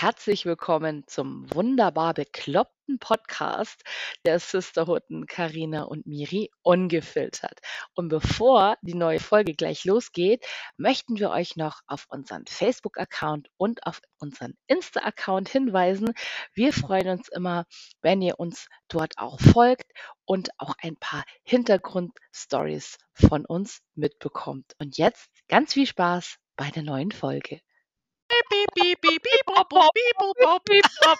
herzlich willkommen zum wunderbar bekloppten Podcast der Sisterhooden Karina und Miri ungefiltert. Und bevor die neue Folge gleich losgeht, möchten wir euch noch auf unseren Facebook-Account und auf unseren Insta-Account hinweisen. Wir freuen uns immer, wenn ihr uns dort auch folgt und auch ein paar Hintergrundstories von uns mitbekommt. Und jetzt ganz viel Spaß bei der neuen Folge. Piep, piep, piep, piep, pop, pop, piep, pop, pop. Piep, pop.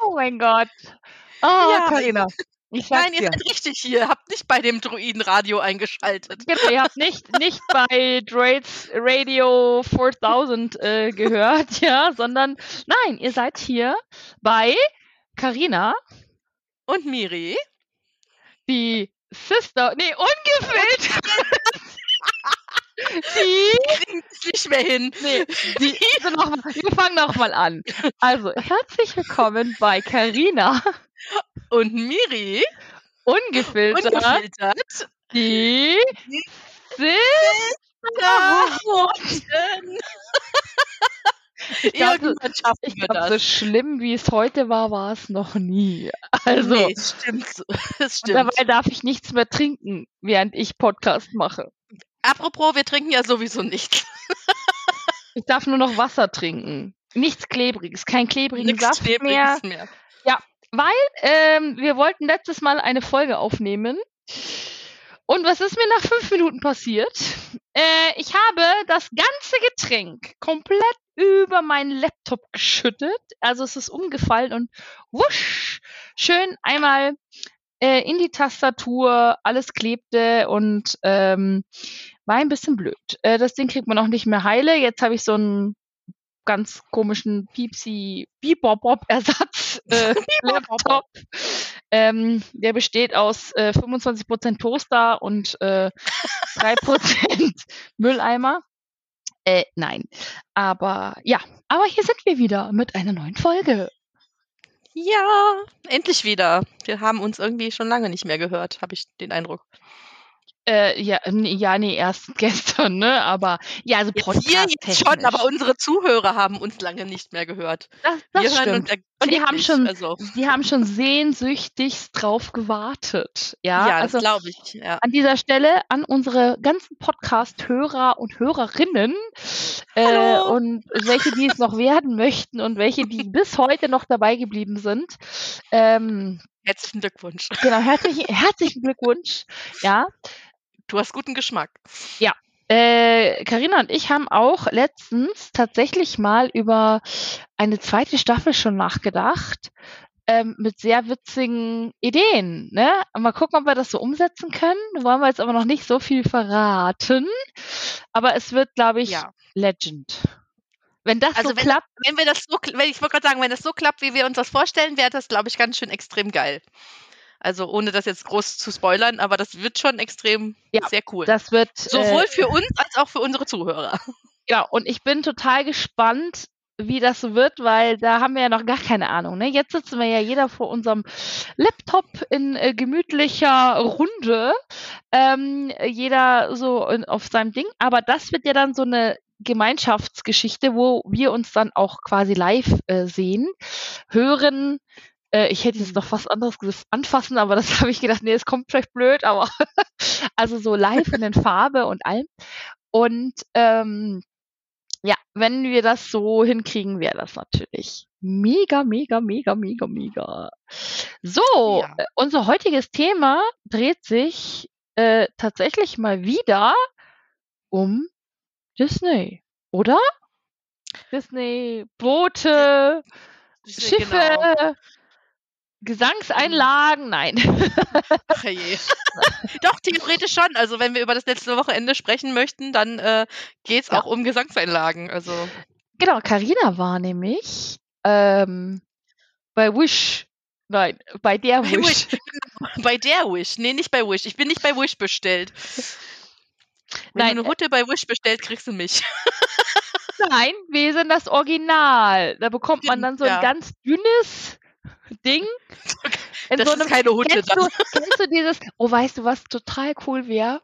oh mein Gott. Oh, Ja. Karina. Ich sag's Nein, ihr seid richtig hier. Habt nicht bei dem Druidenradio eingeschaltet. Genau, ihr habt nicht, nicht bei Droids Radio 4000 äh, gehört, ja, sondern nein, ihr seid hier bei Karina, Und Miri? die Sister, nee, ungefiltert. die, Kriegen es nicht mehr hin. nee, die, also noch mal, wir fangen nochmal an. Also, herzlich willkommen bei Karina, Und Miri? ungefiltert, Ungefiltert? die Die Sisterhoden. Ich glaube, Ich wir glaube, so schlimm wie es heute war, war es noch nie. Also, nee, stimmt. Das stimmt. dabei darf ich nichts mehr trinken, während ich Podcast mache. Apropos, wir trinken ja sowieso nichts. Ich darf nur noch Wasser trinken. Nichts Klebriges, kein klebrigen Nichts Saft mehr. Klebriges mehr. Weil ähm, wir wollten letztes Mal eine Folge aufnehmen. Und was ist mir nach fünf Minuten passiert? Äh, ich habe das ganze Getränk komplett über meinen Laptop geschüttet. Also es ist umgefallen und wusch, schön einmal äh, in die Tastatur, alles klebte und ähm, war ein bisschen blöd. Äh, das Ding kriegt man auch nicht mehr heile. Jetzt habe ich so einen ganz komischen Piepsi Bebop Ersatz äh, Laptop. Ähm, der besteht aus äh, 25% Toaster und äh, 3% Mülleimer. Äh, nein. Aber ja, aber hier sind wir wieder mit einer neuen Folge. Ja, endlich wieder. Wir haben uns irgendwie schon lange nicht mehr gehört, habe ich den Eindruck. Äh, ja, nee, ja, nee, erst gestern, ne? Aber ja, also Podcast wir jetzt schon, aber unsere Zuhörer haben uns lange nicht mehr gehört. das, das wir hören stimmt. uns ja Und die haben schon- Also, Die haben schon sehnsüchtig drauf gewartet. Ja, ja, also das glaube ich. Ja. an dieser Stelle an unsere ganzen Podcast-Hörer und Hörerinnen äh, und welche, die es noch werden möchten und welche, die bis heute noch dabei geblieben sind. Ähm, Herzlichen Glückwunsch. genau, herzlichen, herzlichen Glückwunsch. Ja, Du hast guten Geschmack. äh, Carina und ich haben auch letztens tatsächlich mal über eine zweite Staffel schon nachgedacht. Ähm, mit sehr witzigen Ideen. Ne? Mal gucken, ob wir das so umsetzen können. Wollen wir jetzt aber noch nicht so viel verraten. Aber es wird, glaube ich, Ja. Legend. Wenn das Also so wenn- klappt, Wenn wir das so, wenn ich wollte gerade sagen, wenn das so klappt, wie wir uns das vorstellen, wäre das, glaube ich, ganz schön extrem geil. Also ohne das jetzt groß zu spoilern, aber das wird schon extrem Ja, sehr cool. das wird. Sowohl äh, für uns als auch für unsere Zuhörer. Ja, und ich bin total gespannt, wie das so wird, weil da haben wir ja noch gar keine Ahnung. Ne? Jetzt sitzen wir ja jeder vor unserem Laptop in äh, gemütlicher Runde, ähm, jeder so in, auf seinem Ding. Aber das wird ja dann so eine Gemeinschaftsgeschichte, wo wir uns dann auch quasi live äh, sehen, hören. Äh, ich hätte jetzt noch was anderes anfassen, aber das habe ich gedacht, nee, es kommt vielleicht blöd, aber also so live in den Farbe und allem. Und ähm, ja, wenn wir das so hinkriegen, wäre das natürlich mega, mega, mega, mega, mega. So, Ja. unser heutiges Thema dreht sich äh, tatsächlich mal wieder um Disney, oder? Disney, Boote, Schiffe, Genau. Gesangseinlagen, nein. Ach je. Doch, theoretisch schon. Also wenn wir über das letzte Wochenende sprechen möchten, dann äh, geht es Ja. auch um Gesangseinlagen. Also Genau, Carina war nämlich ähm, bei Wish. Nein, bei der Bei Wish. bei der Wish. Nee, nicht bei Wish. Ich bin nicht bei Wish bestellt. Wenn Nein, du eine Hutte bei Wish bestellt, kriegst du mich. Nein, wir sind das Original. Da bekommt man dann so ein ja. ganz dünnes Ding. In Das so ist einem, keine Hutte kennst, du, kennst du dieses, oh, weißt du, was total cool wäre?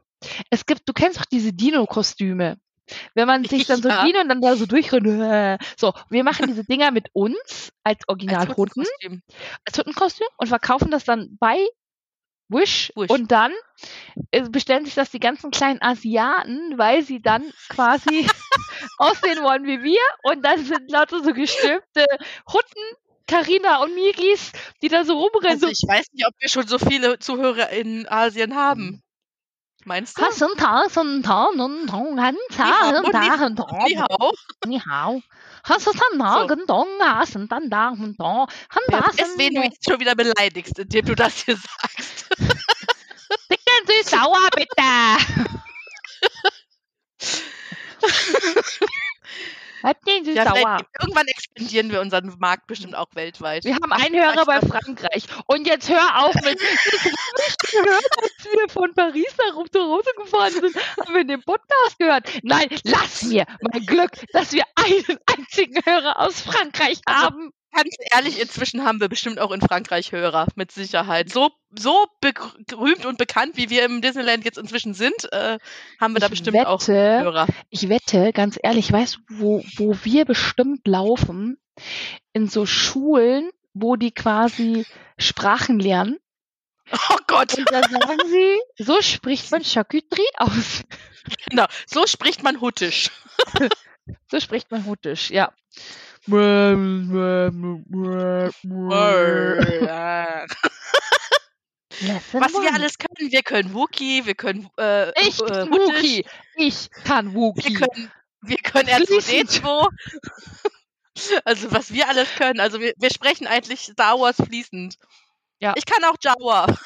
Es gibt, du kennst doch diese Dino-Kostüme. wenn man sich dann so Ja. dient und dann da so durchrennt. So, wir machen diese Dinger mit uns als Originalhunden, als Hundenkostüm und verkaufen das dann bei Wish, Wish. und dann äh, bestellen sich das die ganzen kleinen Asiaten, weil sie dann quasi aussehen wollen wie wir und dann sind lauter so gestülpte Hunden, Karina und Miris, die da so rumrennen. Also so, ich weiß nicht, ob wir schon so viele Zuhörer in Asien haben. Meinst du? Hasen Ta, Sun Ta, Nun Tong, Han Ni Ta, hao, Hun Ta, ni- Hun Ta, Ni hao. Ni hao. Hasen Tan Ta, So. Gen Dong, Hasen Tan Da, Hun Ta, Han Wer Da, weiß, wen du jetzt schon wieder beleidigst, indem du das hier sagst. Dicken Sie sauer, bitte! Hätten Sie Ja, sauer. irgendwann expandieren wir unseren Markt bestimmt auch weltweit. Wir haben einen Hörer bei Frankreich. Und jetzt hör auf mit. Wir gehört, als wir von Paris nach Hause gefahren sind. Haben wir den Podcast gehört. Nein, lass mir mein Glück, dass wir einen einzigen Hörer aus Frankreich Also, haben. Ganz ehrlich, inzwischen haben wir bestimmt auch in Frankreich Hörer, mit Sicherheit. So, so berühmt und bekannt, wie wir im Disneyland jetzt inzwischen sind, äh, haben wir da Ich bestimmt auch wette, Hörer. ich wette, ganz ehrlich, weißt du, wo, wo wir bestimmt laufen? In so Schulen, wo die quasi Sprachen lernen. Oh Gott, Und da sagen sie, so spricht man Charcuterie aus. genau. So spricht man Huttisch. So spricht man Huttisch, ja. Was wir alles können, wir können Wookie, wir können äh, Ich äh, Wookie. Ich kann wir Wookie. können, wir können R2D2. Also was wir alles können. Also wir, wir sprechen eigentlich Star Wars fließend. Ja. Ich kann auch Jawa.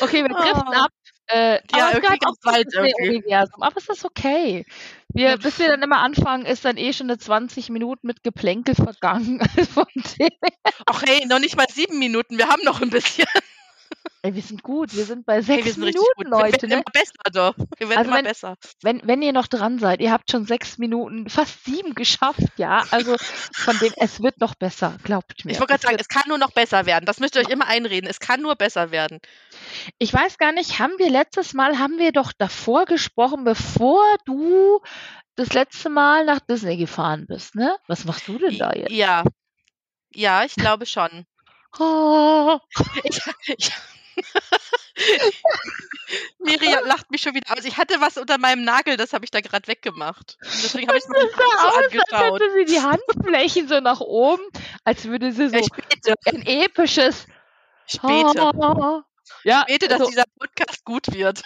Okay, wir driften Ah. ab. Äh, Ja, aber irgendwie ganz weit das irgendwie. Universum. Aber es ist okay. Wir, bis wir dann immer anfangen, ist dann eh schon eine 20 Minuten mit Geplänkel vergangen. Von dem, Ach hey, noch nicht mal sieben Minuten. Wir haben noch ein bisschen. Ey, wir sind gut. Wir sind bei Hey, sechs wir sind richtig Minuten, gut. Wir Leute. werden Ne? immer besser, doch. Wir werden Also immer wenn- besser. Wenn, wenn ihr noch dran seid, ihr habt schon sechs Minuten, fast sieben geschafft, ja. Also von dem, es wird noch besser, glaubt mir. Ich wollte gerade Es sagen, es kann nur noch besser werden. Das müsst ihr euch immer einreden. Es kann nur besser werden. Ich weiß gar nicht, haben wir letztes Mal, haben wir doch davor gesprochen, bevor du das letzte Mal nach Disney gefahren bist, ne? Was machst du denn da jetzt? Ja. Ja, ich glaube schon. Oh, Ich, ich, Miri lacht mich schon wieder aus. Ich hatte was unter meinem Nagel, das habe ich da gerade weggemacht. Deswegen habe ich es mir so aus, als angeschaut. hätte sie die Handflächen so nach oben, als würde sie so Ja, ein episches ich bete. Ja, Ich bete, dass also, dieser Podcast gut wird.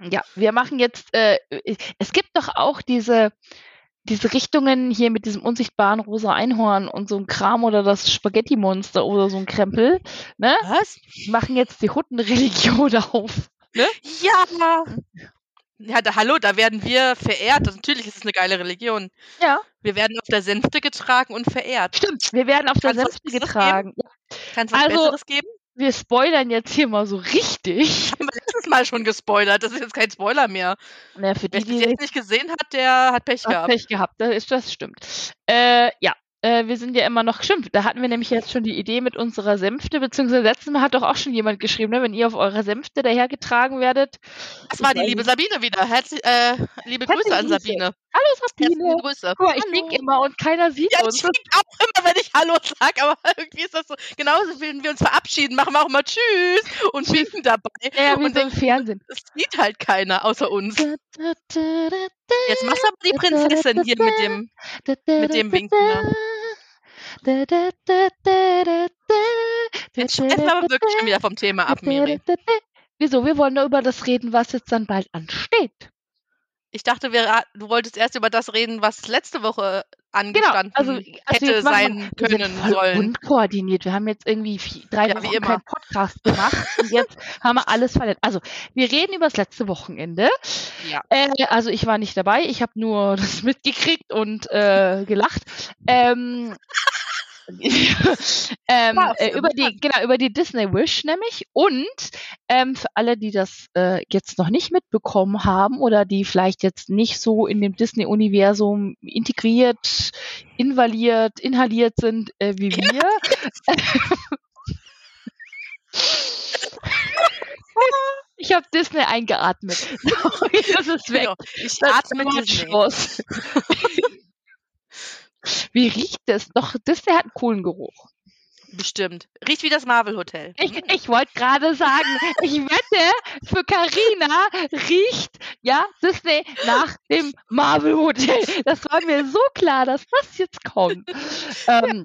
ja, wir machen jetzt, äh, es gibt doch auch diese, diese Richtungen hier mit diesem unsichtbaren rosa Einhorn und so ein Kram oder das Spaghetti-Monster oder so ein Krempel, ne? Was? Machen jetzt die Huttenreligion auf. Ja. Ja, da, hallo, da werden wir verehrt. Das, natürlich ist es eine geile Religion. Ja, Wir werden auf der Sänfte getragen und verehrt. stimmt. Wir werden auf der Sänfte getragen. Ja, Kann es was Also- Besseres geben? wir spoilern jetzt hier mal so richtig. Mal schon gespoilert. Das ist jetzt kein Spoiler mehr. Na, für Wer die, es die jetzt nicht gesehen hat, der hat Pech Hat gehabt. Pech gehabt, das, ist, das stimmt. Äh, ja, äh, wir sind ja immer noch, stimmt, da hatten wir nämlich jetzt schon die Idee mit unserer Sänfte, beziehungsweise letztes Mal hat doch auch schon jemand geschrieben, ne, wenn ihr auf eurer Sänfte dahergetragen werdet. Das war die liebe. Sabine wieder. Herzlich, äh, liebe Grüße Herzliche an Grüße. Sabine. Hallo Herzliche Sabine. Grüße. Guck mal, ich Hallo. wink immer und keiner sieht Ja, uns. ich wink auch immer, wenn ich Hallo sage, aber irgendwie ist das so. Genauso, wenn wir uns verabschieden, machen wir auch mal Tschüss und winken dabei. Ja, wie und so im Fernsehen. es sieht halt keiner außer uns. Jetzt machst du aber die Prinzessin hier mit dem. Mit dem Winken, ne? Jetzt da, schweifen wir aber wirklich schon wieder vom Thema ab, Miri. Wieso? Wir wollen nur über das reden, was jetzt dann bald ansteht. Ich dachte, wir, du wolltest erst über das reden, was letzte Woche Genau, angestanden also, also hätte sein wir, wir sind können voll sollen. unkoordiniert. Wir haben jetzt irgendwie vier, drei Ja, Wochen keinen Podcast gemacht und jetzt haben wir alles verletzt. Also, wir reden über das letzte Wochenende. Ja. Äh, also, ich war nicht dabei. Ich habe nur das mitgekriegt und äh, gelacht. Ähm, ähm, äh, über die genau über die Disney Wish nämlich und ähm, für alle die das äh, jetzt noch nicht mitbekommen haben oder die vielleicht jetzt nicht so in dem Disney Universum integriert invaliert inhaliert sind äh, wie wir Ich habe Disney eingeatmet. Das ist weg. Genau. Ich Das atme Disney. Wie riecht es? Doch, Disney hat einen coolen Geruch. Bestimmt. Riecht wie das Marvel Hotel. Ich, ich wollte gerade sagen, ich wette, für Carina riecht ja Disney nach dem Marvel Hotel. Das war mir so klar, dass das jetzt kommt. Ähm,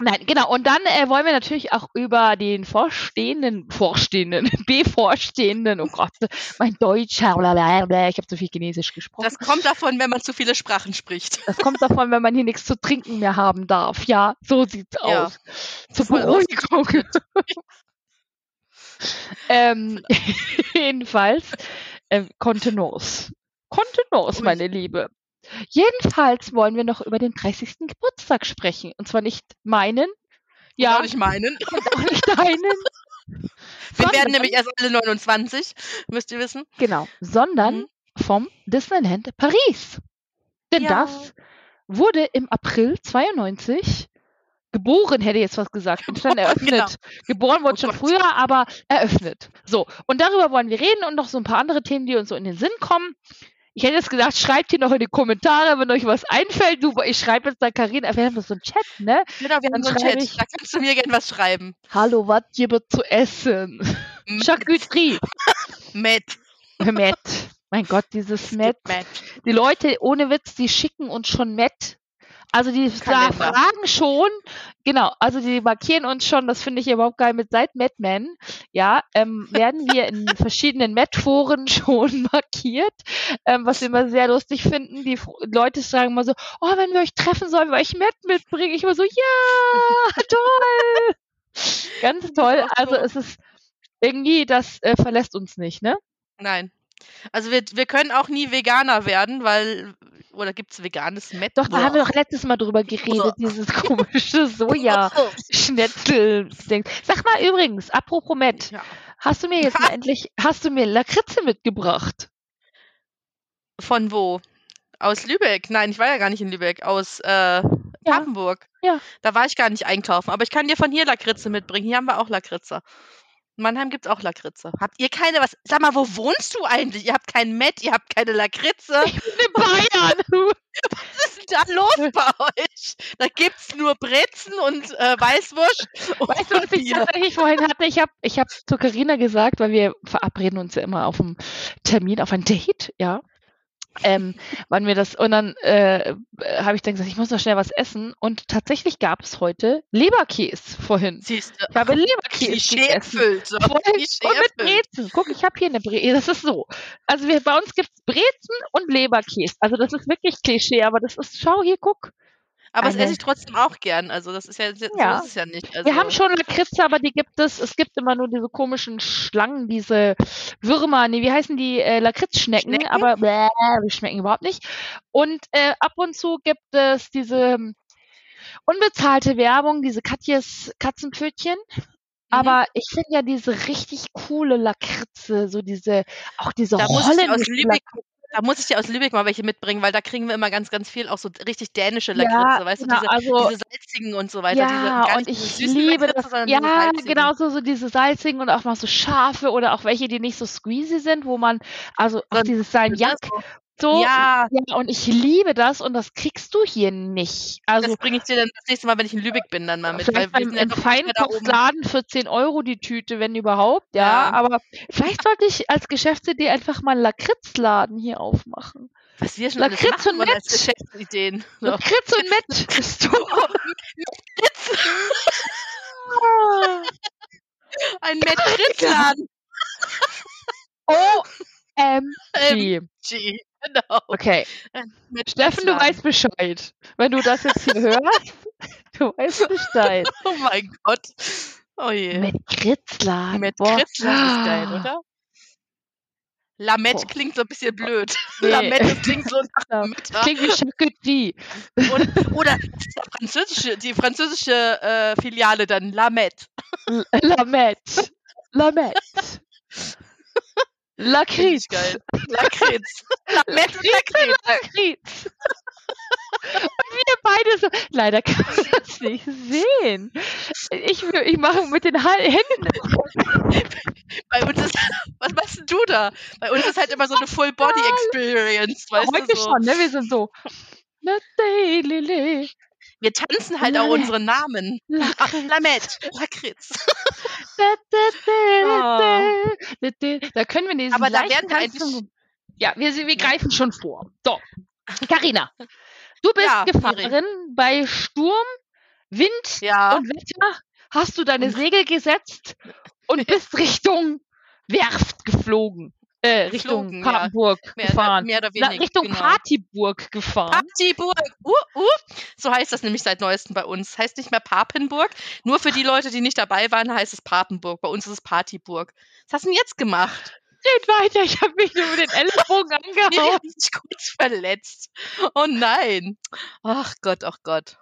Nein, genau. Und dann äh, wollen wir natürlich auch über den vorstehenden, vorstehenden, bevorstehenden, oh Gott, mein Deutsch, blablabla, ich habe zu viel Chinesisch gesprochen. Das kommt davon, wenn man zu viele Sprachen spricht. Das kommt davon, wenn man hier nichts zu trinken mehr haben darf. Ja, so sieht's Ja. aus. Zur Voll Beruhigung. ähm, jedenfalls, ähm. Kontenance, Ui. meine Liebe. Jedenfalls wollen wir noch über den 30. Geburtstag sprechen. Und zwar nicht meinen. Ja, Soll ich meinen. und auch nicht deinen. Wir sondern- werden nämlich erst alle 29, müsst ihr wissen. Genau, sondern Mhm. vom Disneyland Paris. Denn Ja. das wurde im April 92 geboren, hätte ich jetzt was gesagt. Bin schon eröffnet. genau. Geboren wurde Oh schon Gott. früher, aber eröffnet. So, und darüber wollen wir reden und noch so ein paar andere Themen, die uns so in den Sinn kommen. Ich hätte jetzt gesagt, schreibt hier noch in die Kommentare, wenn euch was einfällt. Du, ich schreibe jetzt da Karina, wir haben so einen Chat, ne? Genau, wir haben so einen Chat. ich- Da kannst du mir gerne was schreiben. Hallo, was gibt zu essen? M- Charcuterie. Matt. Matt. Mein Gott, dieses Matt. Matt. Die Leute, ohne Witz, die schicken uns schon Matt. Also die Kalender. fragen schon, genau, also die markieren uns schon, das finde ich überhaupt geil mit seit Madman, ja, ähm, werden wir in verschiedenen Matt-Foren schon markiert, ähm, was wir immer sehr lustig finden. Die Leute sagen immer so, oh, wenn wir euch treffen, sollen wir euch Matt mitbringen. Ich immer so, ja, toll. Ganz toll. Also so. es ist irgendwie, das äh, verlässt uns nicht, ne? Nein. Also wir, wir können auch nie Veganer werden, weil, oder gibt es veganes Matt? Doch, da haben wir doch letztes Mal drüber geredet, dieses komische Soja-Schnetzel-Ding. Sag mal übrigens, apropos Matt, Ja. hast du mir jetzt mal endlich, hast du mir Lakritze mitgebracht? Von wo? Aus Lübeck? Nein, ich war ja gar nicht in Lübeck. Aus äh, Papenburg. Ja. Da war ich gar nicht einkaufen. Aber ich kann dir von hier Lakritze mitbringen. Hier haben wir auch Lakritze. In Mannheim gibt es auch Lakritze. Habt ihr keine was? Sag mal, wo wohnst du eigentlich? Ihr habt kein Met, ihr habt keine Lakritze. Ich bin in Bayern. Was ist denn da los bei euch? Da gibt's nur Brezen und äh, Weißwurst. Weißt du, was ich tatsächlich vorhin hatte? Ich habe ich hab zu Carina gesagt, weil wir verabreden uns ja immer auf einen Termin, auf ein Date, ja. Ähm, wann wir das, und dann äh, habe ich dann gesagt, ich muss noch schnell was essen. Und tatsächlich gab es heute Leberkäse vorhin. Siehst du? Ich habe Leberkäse Klischee gegessen. erfüllt. So. Klischee und mit. Brezen. Guck, ich habe hier eine Brezel. Das ist so. Also wir, bei uns gibt es Brezen und Leberkäse. Also das ist wirklich Klischee, aber das ist, schau hier, guck. Aber das Eine- esse ich trotzdem auch gern. Also das ist ja, so Ja. ist es ja nicht. Also, Wir haben schon Lakritze, aber die gibt es, es gibt immer nur diese komischen Schlangen, diese Würmer, nee, wie heißen die, äh, Lakritzschnecken, Schnecken? aber bläh, die schmecken überhaupt nicht. Und äh, ab und zu gibt es diese ähm, unbezahlte Werbung, diese Katjes Katzenpfötchen. Mhm. Aber ich finde ja diese richtig coole Lakritze, so diese, auch diese da muss ich aus Lübeck, da muss ich dir aus Lübeck mal welche mitbringen, weil da kriegen wir immer ganz, ganz viel auch so richtig dänische Ja, Lakritze, weißt genau, du, diese, also- diese salzigen und so weiter. Ja, diese, und ich liebe Lakritze, das. Ja, genau so, so diese salzigen und auch mal so scharfe oder auch welche, die nicht so squeezy sind, wo man, also auch dieses Salmiak, So. Ja, Ja, und ich liebe das und das kriegst du hier nicht. Also das bringe ich dir dann das nächste Mal, wenn ich in Lübeck bin, dann mal mit. vielleicht Weil wir ja im. Feinkostladen für 10 Euro die Tüte, wenn überhaupt, ja. Ja. Aber vielleicht sollte ich als Geschäftsidee einfach mal einen Lakritzladen hier aufmachen. Was wir schon Lakritz machen und als. Geschäftsideen. So. Lakritz und Met bist du. Ein Met-Kritzladen. OMG. G. Genau. Okay. Met Steffen, du weißt Bescheid. Wenn du das jetzt hier hörst, du weißt Bescheid. Oh mein Gott. Oh je. Mit Kritzladen. Mit boah. Kritzladen ist geil, oder? Lamett Boah. klingt so ein bisschen blöd. Nee. Lamett das klingt so nach Mittag. Klingt wie Charcuterie. Oder, der französische, die französische äh, Filiale dann Lamett. L- Lamett. Lakritz. geil. Lakritz. Lakritz. Lakritz. Und wir beide so. Leider kann man das nicht sehen. Ich, ich mache mit den Händen. Bei uns ist, was machst denn du da? Bei uns ist halt immer so eine Full-Body-Experience, weißt Heute du so. schon, ne? Wir sind so. Wir tanzen halt auch Nein. unsere Namen. Ach, Lamette, Lakritz. Da, da, können wir diesen Aber da werden wir eigentlich- Ja, wir, wir greifen schon vor. So. Carina, du bist Ja, Gefahrerin bei Sturm, Wind Ja, und Wetter. Hast du deine Segel gesetzt und bist Richtung Werft geflogen. Äh, Richtung ja. Papenburg mehr, gefahren. mehr oder Na, weniger. Richtung genau. Partyburg gefahren. Partyburg. Uh, uh. So heißt das nämlich seit neuestem bei uns. Heißt nicht mehr Papenburg. Nur für die Leute, die nicht dabei waren, heißt es Papenburg. Bei uns ist es Partyburg. Was hast du denn jetzt gemacht? Geht weiter, ich habe mich nur mit den Ellenbogen angehauen. hat mich kurz verletzt. Oh nein. Ach Gott, ach Gott.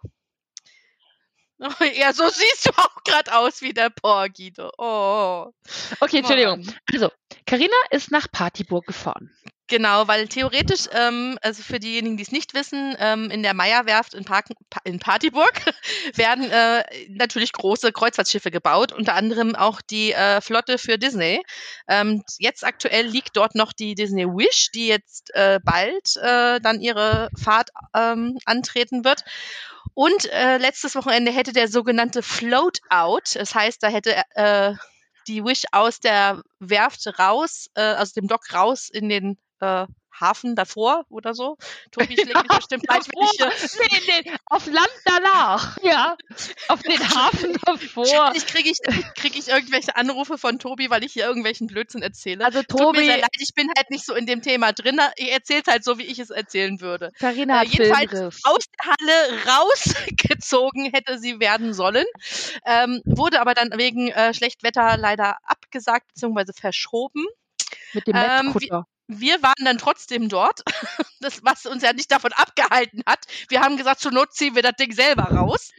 Oh, ja, so siehst du auch gerade aus wie der Porgy. du. Oh. Okay, Entschuldigung. Also, Carina ist nach Partyburg gefahren. Genau, weil theoretisch, ähm, also für diejenigen, die es nicht wissen, ähm, in der Meierwerft in, Park Pa- in Partyburg werden äh, natürlich große Kreuzfahrtschiffe gebaut, unter anderem auch die äh, Flotte für Disney. Ähm, jetzt aktuell liegt dort noch die Disney Wish, die jetzt äh, bald äh, dann ihre Fahrt ähm, antreten wird. Und äh, letztes Wochenende hätte der sogenannte Float Out, das heißt, da hätte äh, die Wish aus der Werft raus, äh, aus dem Dock raus in den äh, Hafen davor oder so. Tobi schlägt mich bestimmt gleich, wenn ich hier nee, nee, auf Land danach. Ja, auf den Hafen davor. ich kriege ich, krieg ich irgendwelche Anrufe von Tobi, weil ich hier irgendwelchen Blödsinn erzähle. Also Tut mir sehr Tobi, leid, ich bin halt nicht so in dem Thema drin. Ihr erzählt halt so, wie ich es erzählen würde. Carina Äh, jedenfalls Filmriss. aus der Halle rausgezogen hätte sie werden sollen, ähm, wurde aber dann wegen äh, Schlechtwetter leider abgesagt bzw. verschoben. Mit dem ähm, Netzkutter. Wir waren dann trotzdem dort, das, was uns ja nicht davon abgehalten hat. Wir haben gesagt, zur Not ziehen wir das Ding selber raus.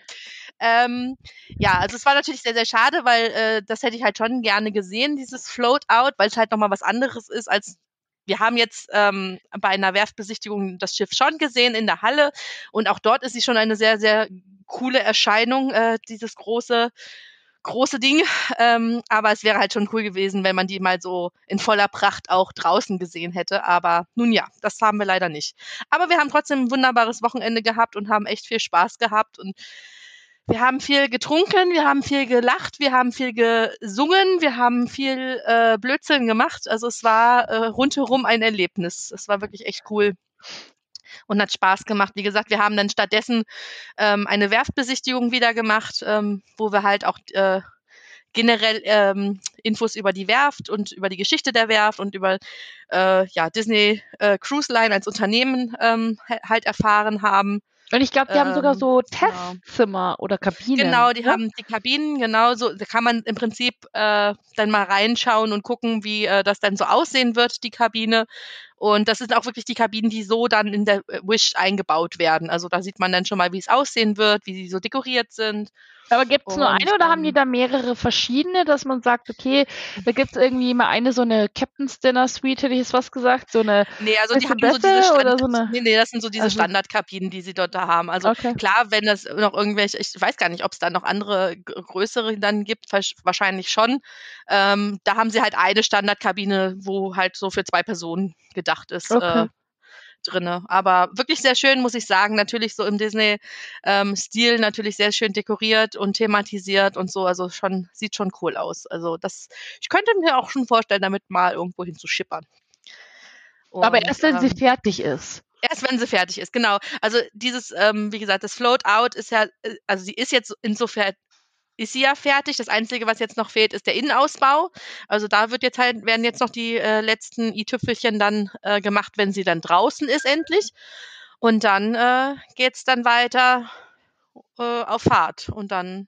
Ähm, ja, also es war natürlich sehr, sehr schade, weil äh, das hätte ich halt schon gerne gesehen, dieses Float-Out, weil es halt nochmal was anderes ist als wir haben jetzt ähm, bei einer Werftbesichtigung das Schiff schon gesehen in der Halle und auch dort ist sie schon eine sehr, sehr coole Erscheinung, äh, dieses große, große Ding. Ähm, aber es wäre halt schon cool gewesen, wenn man die mal so in voller Pracht auch draußen gesehen hätte. Aber nun ja, das haben wir leider nicht. Aber wir haben trotzdem ein wunderbares Wochenende gehabt und haben echt viel Spaß gehabt und wir haben viel getrunken, wir haben viel gelacht, wir haben viel gesungen, wir haben viel äh, Blödsinn gemacht. Also es war äh, rundherum ein Erlebnis. Es war wirklich echt cool und hat Spaß gemacht. Wie gesagt, wir haben dann stattdessen ähm, eine Werftbesichtigung wieder gemacht, ähm, wo wir halt auch äh, generell ähm, Infos über die Werft und über die Geschichte der Werft und über äh, ja, Disney äh, Cruise Line als Unternehmen ähm, halt erfahren haben. Und ich glaube, die haben sogar ähm, so genau. Testzimmer oder Kabinen. Genau, die ne? haben die Kabinen, genau so. Da kann man im Prinzip äh, dann mal reinschauen und gucken, wie äh, das dann so aussehen wird, die Kabine. Und das sind auch wirklich die Kabinen, die so dann in der äh, Wish eingebaut werden. Also da sieht man dann schon mal, wie es aussehen wird, wie sie so dekoriert sind. Aber gibt es nur eine oder haben die da mehrere verschiedene, dass man sagt, okay, da gibt es irgendwie mal eine so eine Captain's Dinner Suite, hätte ich jetzt was gesagt, so eine, Nee, also die haben so diese Standard, so eine- nee, nee, das sind so diese Also- Standardkabinen, die sie dort da haben. Also okay. klar, wenn es noch irgendwelche, ich weiß gar nicht, ob es da noch andere größere dann gibt, wahrsch- wahrscheinlich schon. Ähm, da haben sie halt eine Standardkabine, wo halt so für zwei Personen gedacht ist. Okay. Äh, drinne. Aber wirklich sehr schön, muss ich sagen. Natürlich so im Disney-Stil, natürlich sehr schön dekoriert und thematisiert und so. Also schon, sieht schon cool aus. Also das, ich könnte mir auch schon vorstellen, damit mal irgendwo hin zu schippern. Aber erst wenn sie ähm, fertig ist. Erst wenn sie fertig ist, genau. Also dieses, ähm, wie gesagt, das Float Out ist ja, äh, also sie ist jetzt insofern, ist sie ja fertig. Das Einzige, was jetzt noch fehlt, ist der Innenausbau. Also da wird jetzt halt, werden jetzt noch die äh, letzten i-Tüpfelchen dann äh, gemacht, wenn sie dann draußen ist endlich. Und dann äh, geht's dann weiter äh, auf Fahrt. Und dann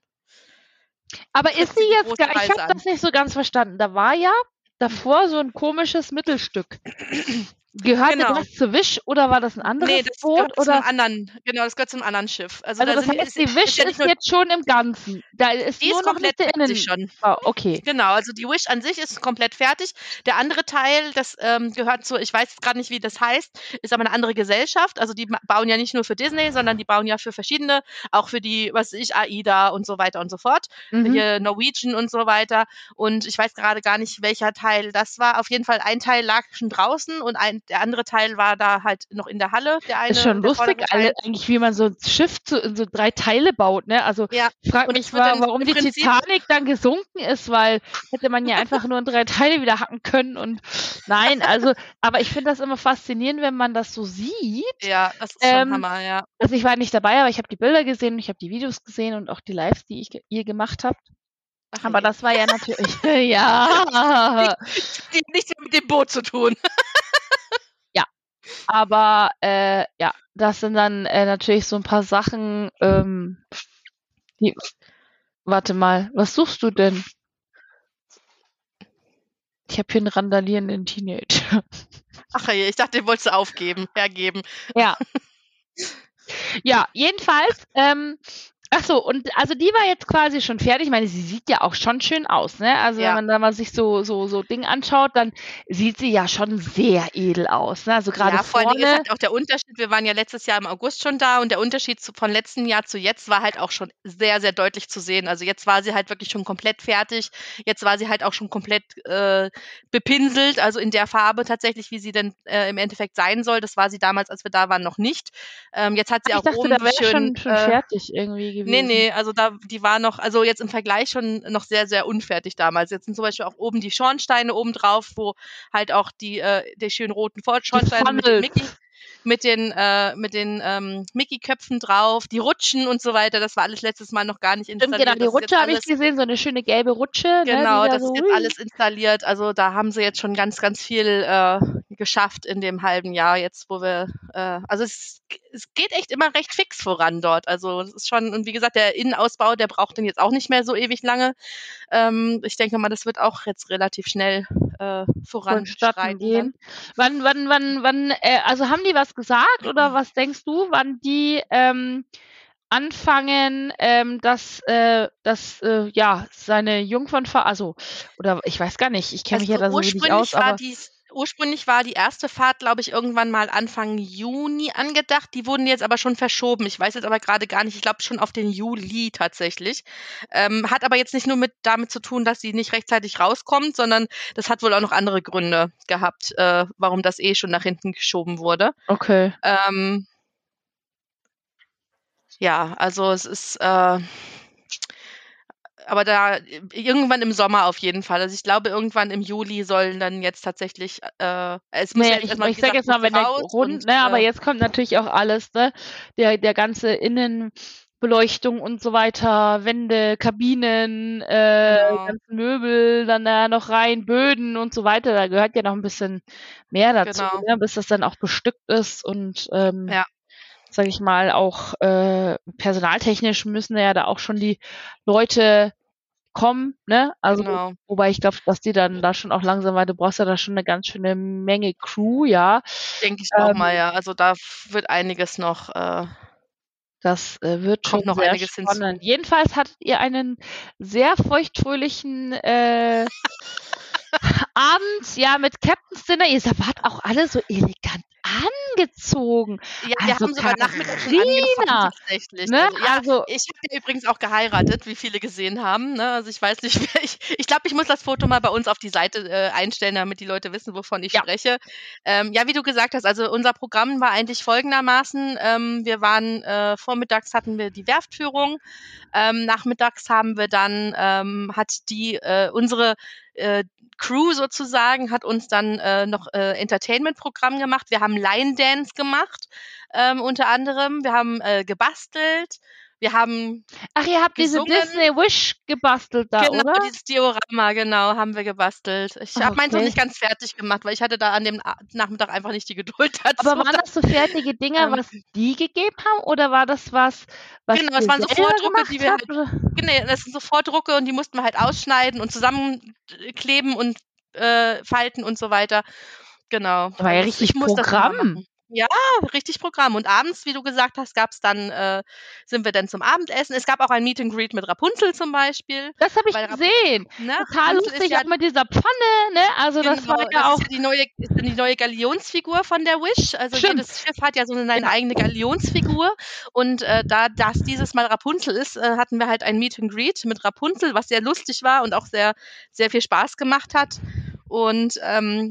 Aber ist sie jetzt, gar, ich habe das nicht so ganz verstanden. Da war ja davor so ein komisches Mittelstück. Gehörte Genau. das zu Wish oder war das ein anderes Nee, das Boot? gehört Oder? einem anderen, genau, das gehört zu einem anderen Schiff. Also, Also da das sind, heißt, ist, die ist Wish ist nur, jetzt schon im Ganzen. Da ist die nur ist komplett fertig schon. Oh, okay. Genau, also die Wish an sich ist komplett fertig. Der andere Teil, das ähm, gehört zu, ich weiß gerade nicht, wie das heißt, ist aber eine andere Gesellschaft. Also die bauen ja nicht nur für Disney, sondern die bauen ja für verschiedene, auch für die, was weiß ich, AIDA und so weiter und so fort. Mhm. Hier Norwegian und so weiter. Und ich weiß gerade gar nicht, welcher Teil das war. Auf jeden Fall ein Teil lag schon draußen und ein, der andere Teil war da halt noch in der Halle. Der eine, Ist schon lustig, alle, eigentlich, wie man so ein Schiff zu, in so drei Teile baut, ne? Also Ja, ich frage mich, es wird wa- dann warum die Prinzip- Titanic dann gesunken ist, weil hätte man ja einfach nur in drei Teile wieder hacken können und nein, also, aber ich finde das immer faszinierend, wenn man das so sieht. Ja, das ist schon Ähm, Hammer, ja. Also ich war nicht dabei, aber ich habe die Bilder gesehen, und ich habe die Videos gesehen und auch die Lives, die ich, ihr gemacht habt. Ach Aber je. das war ja natürlich, ja, Die hat nichts mehr mit dem Boot zu tun. Aber äh, ja, das sind dann äh, natürlich so ein paar Sachen. Ähm, die, warte mal, was suchst du denn? Ich habe hier einen randalierenden Teenager. Ach je, ich dachte, den wolltest du aufgeben, hergeben. Ja. ja, jedenfalls, ähm, ach so, und also die war jetzt quasi schon fertig. Ich meine, sie sieht ja auch schon schön aus, ne? Also Ja. wenn man da mal sich so, so, so Ding anschaut, dann sieht sie ja schon sehr edel aus, ne? Also gerade ja, vor allen Dingen ist vorne. halt auch der Unterschied, wir waren ja letztes Jahr im August schon da und der Unterschied zu, von letzten Jahr zu jetzt war halt auch schon sehr, sehr deutlich zu sehen. Also jetzt war sie halt wirklich schon komplett fertig. Jetzt war sie halt auch schon komplett äh, bepinselt, also in der Farbe tatsächlich, wie sie denn äh, im Endeffekt sein soll. Das war sie damals, als wir da waren, noch nicht. Ähm, jetzt hat sie ich auch dachte, oben da schönen, schon, schon äh, fertig irgendwie gewesen. Nee, nee, also da, die war noch, also jetzt im Vergleich schon noch sehr, sehr unfertig damals. Jetzt sind zum Beispiel auch oben die Schornsteine oben drauf, wo halt auch die, äh, die schönen roten Schornsteine mit. Mickey, mit den, äh, mit den ähm, Mickey-Köpfen drauf, die Rutschen und so weiter. Das war alles letztes Mal noch gar nicht Stimmt, installiert. genau, die Rutsche habe ich gesehen, so eine schöne gelbe Rutsche. Genau, ne, die da das so, ist jetzt alles installiert. Also da haben sie jetzt schon ganz, ganz viel äh, geschafft in dem halben Jahr jetzt, wo wir, äh, also es, es geht echt immer recht fix voran dort. Also es ist schon, und wie gesagt, der Innenausbau, der braucht dann jetzt auch nicht mehr so ewig lange. Ähm, ich denke mal, das wird auch jetzt relativ schnell äh, voranschreiten. Wann, wann, wann, wann, äh, also haben die was gesagt oder was denkst du, wann die ähm, anfangen, ähm, dass, äh, dass äh, ja, seine Jungfernfahrt, also, oder ich weiß gar nicht, ich kenne mich ja Also da so wenig ursprünglich aus, war aber dies, ursprünglich war die erste Fahrt, glaube ich, irgendwann mal Anfang Juni angedacht. Die wurden jetzt aber schon verschoben. Ich weiß jetzt aber gerade gar nicht. Ich glaube schon auf den Juli tatsächlich. Ähm, hat aber jetzt nicht nur mit damit zu tun, dass sie nicht rechtzeitig rauskommt, sondern das hat wohl auch noch andere Gründe gehabt, äh, warum das eh schon nach hinten geschoben wurde. okay. Ähm, ja, also es ist, äh, aber da irgendwann im Sommer auf jeden Fall. Also ich glaube, irgendwann im Juli sollen dann jetzt tatsächlich, äh, es muss Naja, ja jetzt ich, wie ich sag jetzt mal, wenn der Grund, und, ne, aber äh, jetzt kommt natürlich auch alles, ne, der, der ganze Innenbeleuchtung und so weiter, Wände, Kabinen, äh, Genau. ganzen Möbel, dann da noch rein, Böden und so weiter, da gehört ja noch ein bisschen mehr dazu, Genau. ne, bis das dann auch bestückt ist und, ähm, Ja. sag ich mal, auch äh, personaltechnisch müssen ja da auch schon die Leute kommen, ne? Also, Genau. wobei ich glaube, dass die dann da schon auch langsam, weil du brauchst ja da schon eine ganz schöne Menge Crew, ja. Denke ich auch Ähm, mal, ja. Also da wird einiges noch, äh, Das äh, wird schon noch sehr einiges hinzu. spannend. Jedenfalls hattet ihr einen sehr feuchtfröhlichen äh, Abend, ja, mit Captain's Dinner. Ihr wart auch alle so elegant angezogen. Ja, wir Also haben sogar nachmittags angefangen tatsächlich. ne? Also, ja, Also, ich habe ja übrigens auch geheiratet, wie viele gesehen haben. Ne? Also ich weiß nicht, ich. Ich glaube, ich muss das Foto mal bei uns auf die Seite äh, einstellen, damit die Leute wissen, wovon ich ja, spreche. Ähm, ja, wie du gesagt hast, also unser Programm war eigentlich folgendermaßen. Ähm, wir waren äh, vormittags hatten wir die Werftführung, ähm, nachmittags haben wir dann ähm, hat die äh, unsere äh, Crew sozusagen hat uns dann äh, noch äh, Entertainment-Programm gemacht. Wir haben Line Dance gemacht, ähm, unter anderem. Wir haben äh, gebastelt. Wir haben ach, ihr habt diese gesungen. Disney Wish gebastelt da, Genau, oder? dieses Diorama, genau, haben wir gebastelt. Ich habe meins noch okay. nicht ganz fertig gemacht, weil ich hatte da an dem Nachmittag einfach nicht die Geduld dazu. Aber waren das so fertige Dinger, Ähm, was die gegeben haben, oder war das was, was genau, es ihr waren so Vordrucke, die wir habt? halt, genau, das sind so Vordrucke und die mussten wir halt ausschneiden und zusammenkleben und äh, falten und so weiter. Genau. War ja Also, richtig ich das Programm. Ja, richtig Programm. Und abends, wie du gesagt hast, gab's dann äh, sind wir dann zum Abendessen. Es gab auch ein Meet and Greet mit Rapunzel zum Beispiel. Das habe ich Weil gesehen. ne, Total Rapunzel lustig, ja auch mit dieser Pfanne, ne? Also das genau, war das ja auch ist ja die neue ist ja die neue Galionsfigur von der Wish. Also Stimmt. jedes Schiff hat ja so eine eigene Galionsfigur. Und äh, da das dieses Mal Rapunzel ist, äh, hatten wir halt ein Meet and Greet mit Rapunzel, was sehr lustig war und auch sehr, sehr viel Spaß gemacht hat. Und ähm,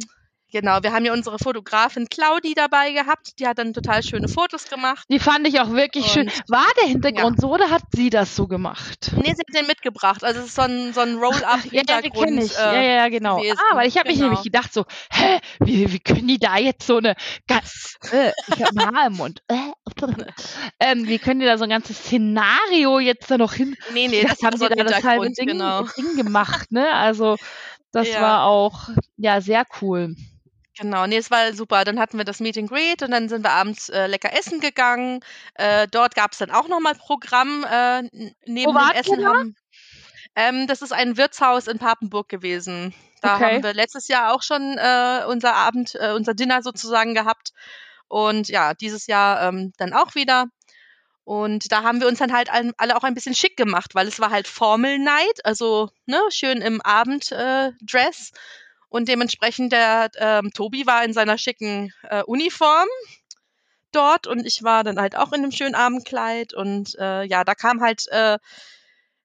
genau, wir haben ja unsere Fotografin Claudi dabei gehabt. Die hat dann total schöne Fotos gemacht. Die fand ich auch wirklich schön. Und War der Hintergrund so oder hat sie das so gemacht? Nee, sie hat den mitgebracht. Also es ist so ein, so ein Ja, ja, Roll-Up-Hintergrund. kenne ich. Ja, äh, ja, genau. gewesen. Ah, weil ich habe mich Genau. nämlich gedacht so, hä, wie, wie können die da jetzt so eine ganz, äh, ich habe ein Haar im Mund. Äh, ähm, wie können die da so ein ganzes Szenario jetzt da noch hin? nee, nee, das das haben sie so da das halbe Ding, genau. Ding gemacht, ne? Also das Ja. war auch ja sehr cool. Genau, nee, es war super. Dann hatten wir das Meet and Greet und dann sind wir abends äh, lecker essen gegangen. Äh, dort gab es dann auch nochmal Programm äh, neben dem wart ihr Essen. Haben, ähm, das ist ein Wirtshaus in Papenburg gewesen. Da Okay. haben wir letztes Jahr auch schon äh, unser Abend, äh, unser Dinner sozusagen gehabt. Und ja, dieses Jahr ähm, dann auch wieder. Und da haben wir uns dann halt alle auch ein bisschen schick gemacht, weil es war halt Formel Night, also ne, schön im Abenddress. Äh. Und dementsprechend der ähm, Tobi war in seiner schicken äh, Uniform dort und ich war dann halt auch in einem schönen Abendkleid und äh, ja, da kam halt äh,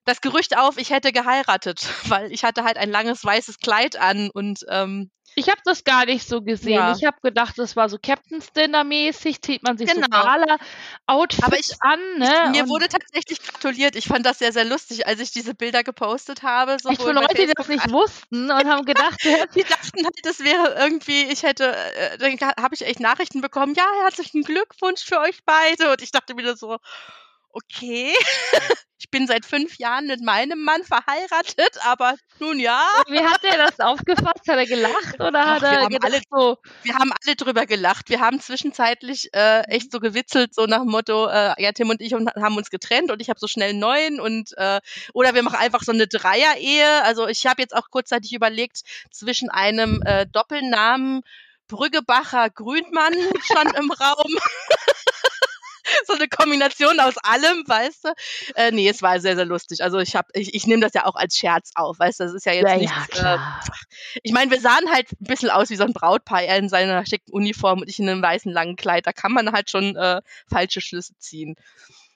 das Gerücht auf, ich hätte geheiratet, weil ich hatte halt ein langes weißes Kleid an und ähm, Ich habe das gar nicht so gesehen. Ja. Ich habe gedacht, das war so Captain's Dinner mäßig, zieht man sich so Genau. gala Outfit Aber ich- an, ne? mir Und wurde tatsächlich gratuliert. Ich fand das sehr, sehr lustig, als ich diese Bilder gepostet habe. sowohl für Leute, die das nicht wussten und haben gedacht, Die dachten halt, das wäre irgendwie, ich hätte, äh, dann habe ich echt Nachrichten bekommen, ja, herzlichen Glückwunsch für euch beide. Und ich dachte wieder so, okay, ich bin seit fünf Jahren mit meinem Mann verheiratet, aber nun ja. wie hat er das aufgefasst? Hat er gelacht oder Ach, hat wir er haben gedacht alle- so, Wir haben alle drüber gelacht. Wir haben zwischenzeitlich äh, echt so gewitzelt, so nach dem Motto, äh, ja, Tim und ich haben uns getrennt und ich habe so schnell einen neuen und äh, oder wir machen einfach so eine Dreier-Ehe. Also ich habe jetzt auch kurzzeitig überlegt, zwischen einem äh, Doppelnamen Brüggebacher Grünmann stand im Raum. so eine Kombination aus allem, weißt du? Äh, nee, es war sehr, sehr lustig. Also ich habe, ich, ich nehme das ja auch als Scherz auf, weißt du? Das ist ja jetzt ja, nichts. ja, äh, ich meine, wir sahen halt ein bisschen aus wie so ein Brautpaar, er in seiner schicken Uniform und ich in einem weißen langen Kleid. Da kann man halt schon äh, falsche Schlüsse ziehen.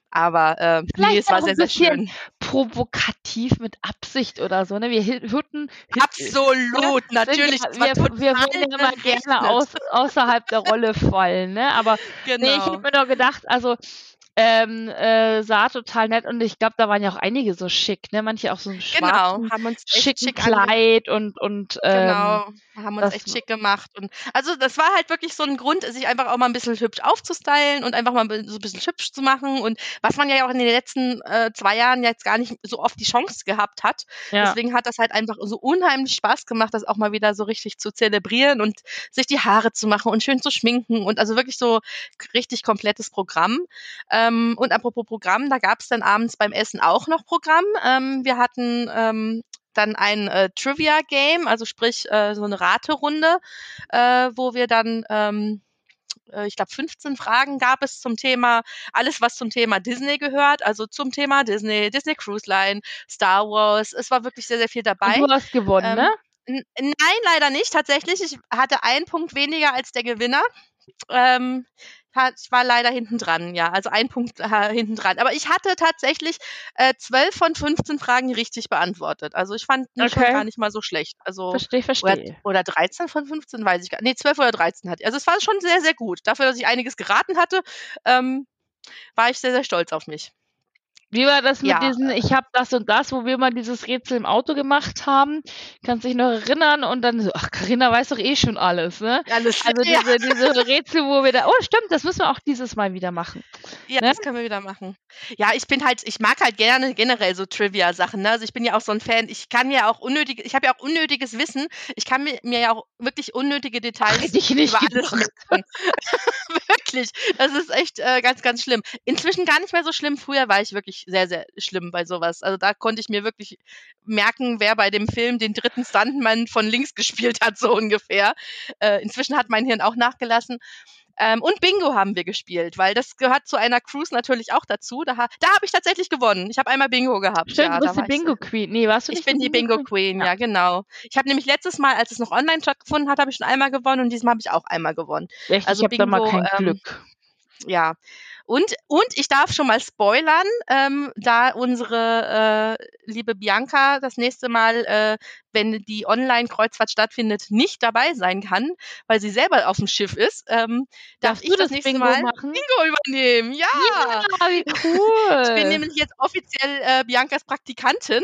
Aber äh, nee, es war sehr, sehr schön. provokativ mit Absicht oder so, ne? Wir hü- hütten, Absolut, natürlich. wir, wir, ja immer gerne aus, außerhalb der Rolle fallen, ne? Aber Genau. Nee, ich habe mir nur gedacht, also ähm, äh, sah total nett und ich glaube, da waren ja auch einige so schick, ne? Manche auch so ein genau, haben uns echt schicken schick Kleid und und ähm, Genau, haben uns echt schick gemacht. Und also das war halt wirklich so ein Grund, sich einfach auch mal ein bisschen hübsch aufzustylen und einfach mal so ein bisschen hübsch zu machen. Und was man ja auch in den letzten äh, zwei Jahren jetzt gar nicht so oft die Chance gehabt hat. ja. Deswegen hat das halt einfach so unheimlich Spaß gemacht, das auch mal wieder so richtig zu zelebrieren und sich die Haare zu machen und schön zu schminken und also wirklich so richtig komplettes Programm. Ähm, und apropos Programm, da gab es dann abends beim Essen auch noch Programm. Ähm, wir hatten ähm, dann ein äh, Trivia-Game, also sprich äh, so eine Raterunde, äh, wo wir dann ähm, äh, ich glaube, 15 Fragen gab es zum Thema, alles, was zum Thema Disney gehört, also zum Thema Disney, Disney Cruise Line, Star Wars. Es war wirklich sehr, sehr viel dabei. Und du hast gewonnen, Ähm, ne? Nein, leider nicht. Tatsächlich, ich hatte einen Punkt weniger als der Gewinner. Ähm, ich war leider hinten dran, ja, also ein Punkt äh, hinten dran. Aber ich hatte tatsächlich äh, 12 von 15 Fragen richtig beantwortet. Also ich fand mich schon Okay. gar nicht mal so schlecht. Also Verstehe, oder, verstehe. oder 13 von 15, weiß ich gar nicht. Nee, 12 oder 13 hatte ich. Also es war schon sehr, sehr gut. Dafür, dass ich einiges geraten hatte, ähm, war ich sehr, sehr stolz auf mich. Wie war das mit Ja, diesen, ich habe das und das, wo wir mal dieses Rätsel im Auto gemacht haben? Kannst dich noch erinnern? Und dann so, ach, Carina weiß doch eh schon alles, ne? Alles Also ja, diese, diese Rätsel, wo wir da, oh stimmt, das müssen wir auch dieses Mal wieder machen. ja, ne? das können wir wieder machen. Ja, ich bin halt, ich mag halt gerne generell so Trivia-Sachen. Ne? Also ich bin ja auch so ein Fan. Ich kann ja auch unnötig, ich habe ja auch unnötiges Wissen. Ich kann mir, mir ja auch wirklich unnötige Details ich nicht über alles. wirklich. Das ist echt äh, ganz, ganz schlimm. Inzwischen gar nicht mehr so schlimm. Früher war ich wirklich sehr, sehr schlimm bei sowas. Also da konnte ich mir wirklich merken, wer bei dem Film den dritten Stuntman von links gespielt hat, so ungefähr. Äh, inzwischen hat mein Hirn auch nachgelassen. Ähm, und Bingo haben wir gespielt, weil das gehört zu einer Cruise natürlich auch dazu. Da, da habe ich tatsächlich gewonnen. Ich habe einmal Bingo gehabt. Stimmt, ja, du bist die Bingo Queen. Nee, warst du nicht Ich bin die Bingo, Bingo Queen, ja. ja, genau. Ich habe nämlich letztes Mal, als es noch online stattgefunden hat, habe ich schon einmal gewonnen und diesmal habe ich auch einmal gewonnen. Echt? Also ich habe da mal kein ähm, Glück. Ja, und, und ich darf schon mal spoilern, ähm, da unsere äh, liebe Bianca das nächste Mal, äh, wenn die Online-Kreuzfahrt stattfindet, nicht dabei sein kann, weil sie selber auf dem Schiff ist, ähm, darf ich das, das nächste Bingo Mal machen? Bingo übernehmen. Ja, ja wie cool. ich bin nämlich jetzt offiziell äh, Biancas Praktikantin.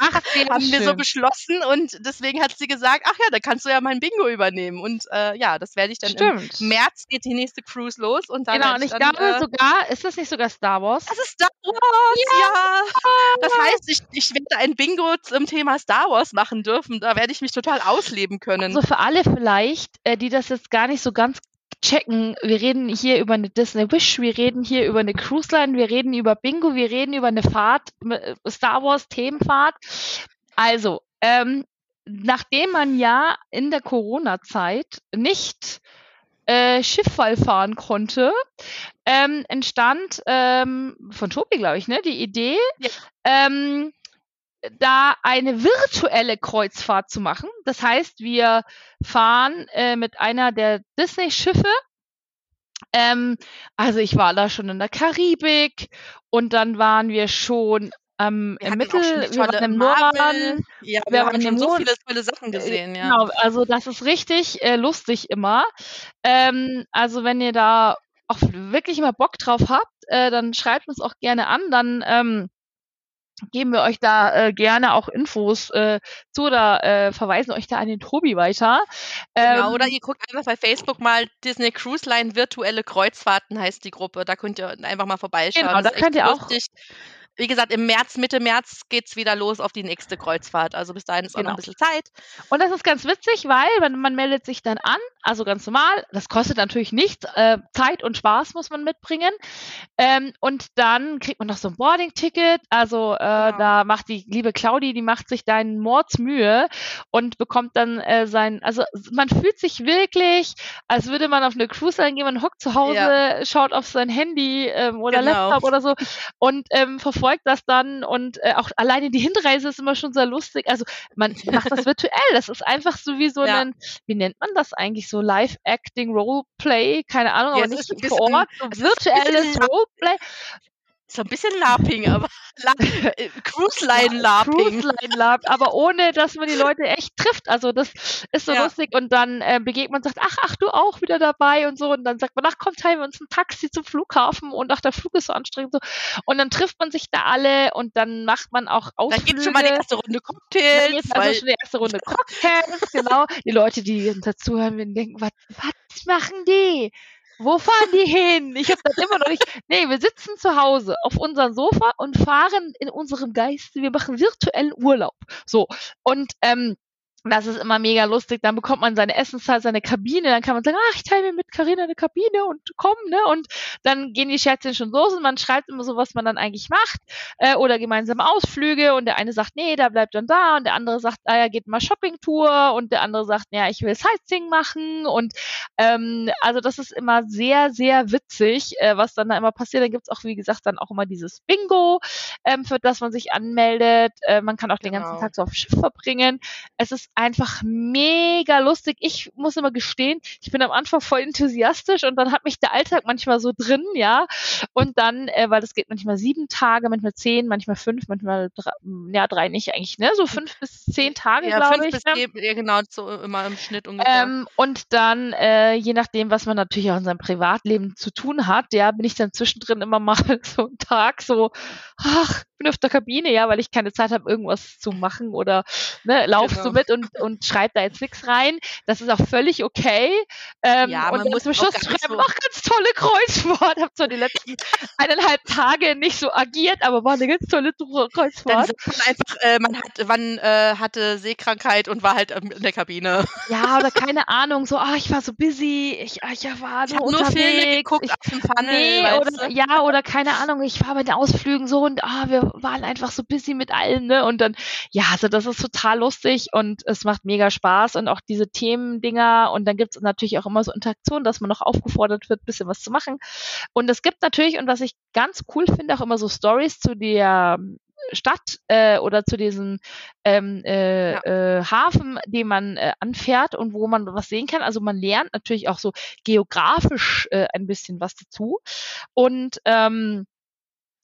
Ach, haben schön. wir so beschlossen und deswegen hat sie gesagt, ach ja, da kannst du ja mein Bingo übernehmen. Und äh, ja, das werde ich dann Stimmt. im März geht die nächste Cruise los und dann genau, und ich dann, glaube äh, sogar sogar, ist das nicht sogar Star Wars? Das ist Star Wars, ja. ja. Das heißt, ich, ich werde ein Bingo zum Thema Star Wars machen dürfen. Da werde ich mich total ausleben können. Also für alle vielleicht, äh, die das jetzt gar nicht so ganz checken, wir reden hier über eine Disney Wish, wir reden hier über eine Cruise Line, wir reden über Bingo, wir reden über eine Fahrt, äh, Star Wars Themenfahrt. Also, ähm, nachdem man ja in der Corona-Zeit nicht äh, Schifffall fahren konnte, ähm, entstand ähm, von Tobi, glaube ich, ne, die Idee, ja. ähm, da eine virtuelle Kreuzfahrt zu machen. Das heißt, wir fahren äh, mit einer der Disney-Schiffe. Ähm, also ich war da schon in der Karibik und dann waren wir schon ähm, im Mittel, wir waren im Norden. Ja, wir, wir haben schon so viele tolle Sachen gesehen, ja. Genau, also das ist richtig äh, lustig immer. Ähm, also wenn ihr da auch wirklich immer Bock drauf habt, äh, dann schreibt uns auch gerne an, dann ähm, geben wir euch da äh, gerne auch Infos äh, zu oder äh, verweisen euch da an den Tobi weiter. Ähm, genau, oder ihr guckt einfach bei Facebook mal Disney Cruise Line virtuelle Kreuzfahrten heißt die Gruppe. Da könnt ihr einfach mal vorbeischauen. Genau, da könnt ihr lustig. auch wie gesagt, im März, Mitte März geht es wieder los auf die nächste Kreuzfahrt. Also bis dahin ist genau. auch noch ein genau. bisschen Zeit. Und das ist ganz witzig, weil man, man meldet sich dann an, also ganz normal. Das kostet natürlich nichts. Äh, Zeit und Spaß muss man mitbringen. Ähm, und dann kriegt man noch so ein Boarding-Ticket. Also äh, genau. da macht die liebe Claudi, die macht sich deinen Mordsmühe und bekommt dann äh, sein, also man fühlt sich wirklich, als würde man auf eine Cruise eingehen, man hockt zu Hause, ja. schaut auf sein Handy ähm, oder genau. Laptop oder so und ähm, verfolgt verfolgt das dann und äh, auch alleine die Hinreise ist immer schon sehr lustig. Also man macht das virtuell. Das ist einfach so wie so ja. ein, wie nennt man das eigentlich? So Live-Acting, Roleplay, keine Ahnung, ja, aber nicht vor Ort, so virtuelles Roleplay so ein bisschen Laping, aber La Cruise Line Laping. Cruise Line Laping, aber ohne, dass man die Leute echt trifft. Also das ist so ja. lustig und dann äh, begegnet man und sagt, ach, ach, du auch wieder dabei und so und dann sagt man, ach, komm, teilen wir uns ein Taxi zum Flughafen und ach, der Flug ist so anstrengend so und dann trifft man sich da alle und dann macht man auch Ausflüge. Da gibt schon mal die erste Runde Cocktails. Jetzt also schon die erste Runde Cocktails, genau. Die Leute, die uns dazuhören, denken, was, was machen die? Wo fahren die hin? Ich habe das immer noch nicht. Nee, wir sitzen zu Hause auf unserem Sofa und fahren in unserem Geist. Wir machen virtuellen Urlaub. So. Und ähm, das ist immer mega lustig. Dann bekommt man seine Essenszeit, seine Kabine. Dann kann man sagen, ach, ich teile mir mit Karina eine Kabine und komm, ne? Und dann gehen die Scherzchen schon los und man schreibt immer so, was man dann eigentlich macht. Äh, oder gemeinsame Ausflüge und der eine sagt, nee, der bleibt dann da und der andere sagt, ah ja, geht mal Shoppingtour und der andere sagt, ja, ich will Sightseeing machen und ähm, also das ist immer sehr, sehr witzig, äh, was dann da immer passiert. Dann gibt's auch, wie gesagt, dann auch immer dieses Bingo, ähm, für das man sich anmeldet. Äh, man kann auch den ganzen genau. Tag so auf Schiff verbringen. Es ist einfach mega lustig. Ich muss immer gestehen, ich bin am Anfang voll enthusiastisch und dann hat mich der Alltag manchmal so drin, ja. Und dann, äh, weil das geht manchmal sieben Tage, manchmal zehn, manchmal fünf, manchmal drei, ja, drei nicht eigentlich, ne? So fünf bis zehn Tage, ja, glaube ich. Bis ne? ja, genau, so immer im Schnitt ungefähr. Ähm, und dann, äh, je nachdem, was man natürlich auch in seinem Privatleben zu tun hat, ja, bin ich dann zwischendrin immer mal so einen Tag so, ach, bin auf der Kabine, ja, weil ich keine Zeit habe, irgendwas zu machen oder ne, laufst genau. du mit und und, und schreibt da jetzt nichts rein. Das ist auch völlig okay. Ähm, Ja, man und muss zum auch Schluss schreiben so- noch ganz tolle Kreuzfahrt. Hab zwar die letzten eineinhalb Tage nicht so agiert, aber war eine ganz tolle Dann Kreuzfahrt. sagt man einfach, äh, man hat, wann äh, hatte Seekrankheit und war halt ähm, in der Kabine. Ja, oder keine Ahnung, so, ah, ich war so busy, ich, ah, ich war Ich nur Filme geguckt ich, auf dem Funnel. nee, oder, ja, oder keine Ahnung, ich war bei den Ausflügen so und ah, wir waren einfach so busy mit allem, ne? Und dann, ja, also das ist total lustig und es macht mega Spaß und auch diese Themendinger und dann gibt's natürlich auch immer so Interaktionen, dass man noch aufgefordert wird, bisschen was zu machen. Und es gibt natürlich, und was ich ganz cool finde, auch immer so Stories zu der Stadt äh, oder zu diesem ähm, äh, Ja. äh, Hafen, den man äh, anfährt und wo man was sehen kann. Also man lernt natürlich auch so geografisch äh, ein bisschen was dazu. Und ähm,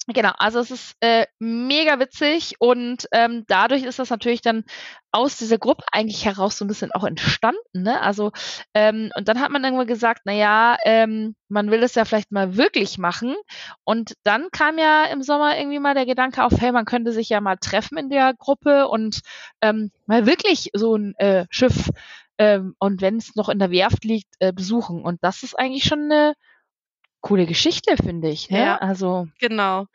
Genau, also es ist äh, mega witzig und ähm, dadurch ist das natürlich dann aus dieser Gruppe eigentlich heraus so ein bisschen auch entstanden. Ne? Also ähm, und dann hat man irgendwann gesagt, na ja, ähm, man will es ja vielleicht mal wirklich machen. Und dann kam ja im Sommer irgendwie mal der Gedanke auf, hey, man könnte sich ja mal treffen in der Gruppe und ähm, mal wirklich so ein äh, Schiff ähm, und wenn es noch in der Werft liegt, äh, besuchen. Und das ist eigentlich schon eine coole Geschichte, finde ich. Ne? Ja. Also Genau.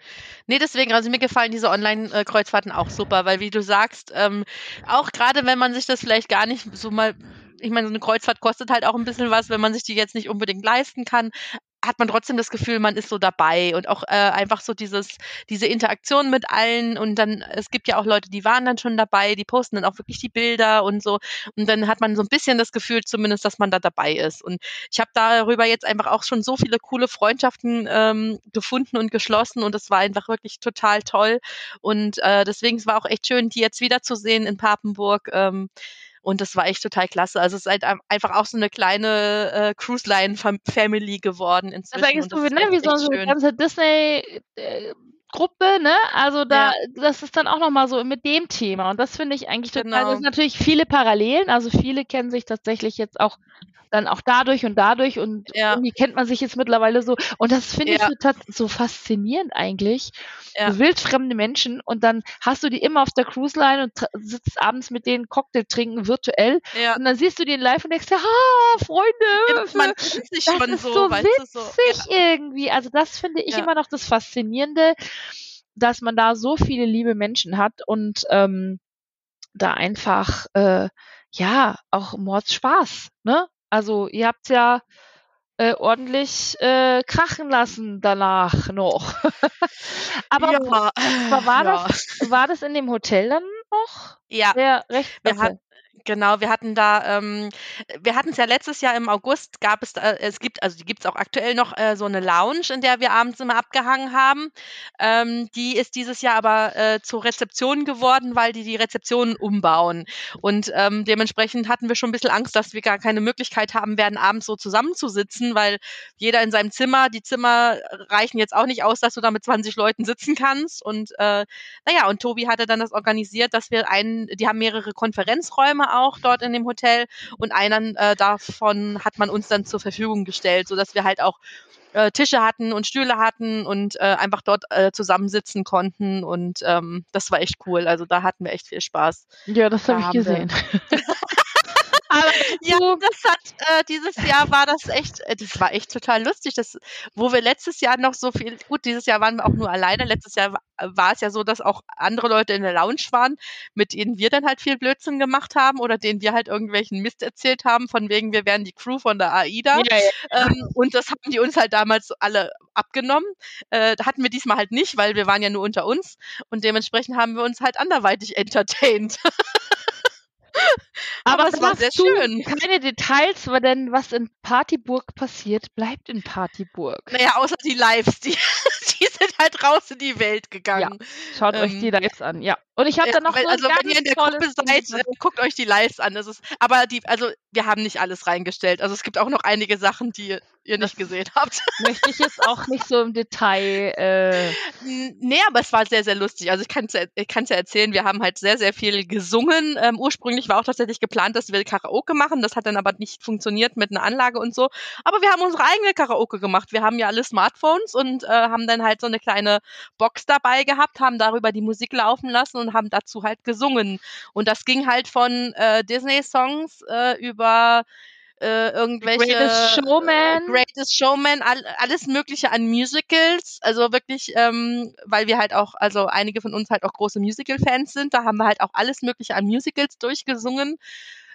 Nee, deswegen, also mir gefallen diese Online-Kreuzfahrten auch super, weil wie du sagst, ähm, auch gerade wenn man sich das vielleicht gar nicht so mal, ich meine, so eine Kreuzfahrt kostet halt auch ein bisschen was, wenn man sich die jetzt nicht unbedingt leisten kann, hat man trotzdem das Gefühl, man ist so dabei und auch äh, einfach so dieses, diese Interaktion mit allen und dann, es gibt ja auch Leute, die waren dann schon dabei, die posten dann auch wirklich die Bilder und so und dann hat man so ein bisschen das Gefühl zumindest, dass man da dabei ist und ich habe darüber jetzt einfach auch schon so viele coole Freundschaften ähm, gefunden und geschlossen und es war einfach wirklich total toll und äh, deswegen es war auch echt schön, die jetzt wiederzusehen in Papenburg. Ähm, und das war echt total klasse. Also es ist halt ein- einfach auch so eine kleine äh, Cruise Line Fam Family geworden Das inzwischen. ist eigentlich so, das ne, wie so echt eine schön. ganze Disney-Gruppe, ne? Also da, das ist dann auch nochmal so mit dem Thema. Und das finde ich eigentlich total, Genau. das sind natürlich viele Parallelen. Also viele kennen sich tatsächlich jetzt auch dann auch dadurch und dadurch und Ja. irgendwie kennt man sich jetzt mittlerweile so. Und das finde ich Ja. so, tat- so faszinierend eigentlich. Ja. So wildfremde Menschen und dann hast du die immer auf der Cruise Line und sitzt abends mit denen Cocktail trinken virtuell Ja. und dann siehst du den live und denkst dir, ha, Freunde, Und man kennt sich das schon ist so, so weißt du, so. witzig irgendwie. Also das finde ich Ja. immer noch das Faszinierende, dass man da so viele liebe Menschen hat und ähm, da einfach äh, ja auch Mordspaß. Ne? Also ihr habt ja äh, ordentlich äh, krachen lassen danach noch. Aber ja, wa- war, war, ja. das, war das in dem Hotel dann noch? ja. Sehr recht. Wir okay. Genau, wir hatten da, ähm, wir hatten es ja letztes Jahr im August, gab es, da, es gibt, also die gibt es auch aktuell noch äh, so eine Lounge, in der wir abends immer abgehangen haben. Ähm, die ist dieses Jahr aber äh, zur Rezeption geworden, weil die die Rezeption umbauen. Und ähm, dementsprechend hatten wir schon ein bisschen Angst, dass wir gar keine Möglichkeit haben werden, abends so zusammenzusitzen, weil jeder in seinem Zimmer, die Zimmer reichen jetzt auch nicht aus, dass du da mit 20 Leuten sitzen kannst. Und äh, naja, und Tobi hatte dann das organisiert, dass wir einen, die haben mehrere Konferenzräume auch dort in dem Hotel und einen äh, davon hat man uns dann zur Verfügung gestellt, sodass wir halt auch äh, Tische hatten und Stühle hatten und äh, einfach dort äh, zusammensitzen konnten und ähm, das war echt cool. Also da hatten wir echt viel Spaß. Ja, das Da habe ich gesehen. Aber Ja, das hat äh, dieses Jahr war das echt, äh, das war echt total lustig. Das, wo wir letztes Jahr noch so viel, gut, dieses Jahr waren wir auch nur alleine. Letztes Jahr wa- war es ja so, dass auch andere Leute in der Lounge waren, mit denen wir dann halt viel Blödsinn gemacht haben oder denen wir halt irgendwelchen Mist erzählt haben, von wegen wir wären die Crew von der AIDA. ja, ja. Ähm, und das haben die uns halt damals alle abgenommen. Äh, hatten wir diesmal halt nicht, weil wir waren ja nur unter uns und dementsprechend haben wir uns halt anderweitig entertained. Aber es war sehr schön. Keine Details, weil denn was in Partyburg passiert, bleibt in Partyburg. Naja, außer die Lives, die, die sind halt raus in die Welt gegangen. Schaut euch ähm, die Lives an, ja. Und ich habe Ja, dann noch wenn, so also wenn ihr in der Gruppe seid, äh, guckt euch die Lives an. Das ist, aber die, also wir haben nicht alles reingestellt. Also es gibt auch noch einige Sachen, die ihr nicht gesehen habt. möchte ich jetzt auch nicht so im Detail. Äh, Nee, aber es war sehr, sehr lustig. Also ich kann es ja, ich ja erzählen, wir haben halt sehr, sehr viel gesungen. Ähm, ursprünglich war auch tatsächlich geplant, dass wir Karaoke machen. Das hat dann aber nicht funktioniert mit einer Anlage und so. Aber wir haben unsere eigene Karaoke gemacht. Wir haben ja alle Smartphones und äh, haben dann halt so eine kleine Box dabei gehabt, haben darüber die Musik laufen lassen und haben dazu halt gesungen. Und das ging halt von äh, Disney-Songs äh, über äh, irgendwelche Greatest Showman. Greatest Showman, all, alles Mögliche an Musicals. Also wirklich, ähm, weil wir halt auch, also einige von uns halt auch große Musical-Fans sind, da haben wir halt auch alles Mögliche an Musicals durchgesungen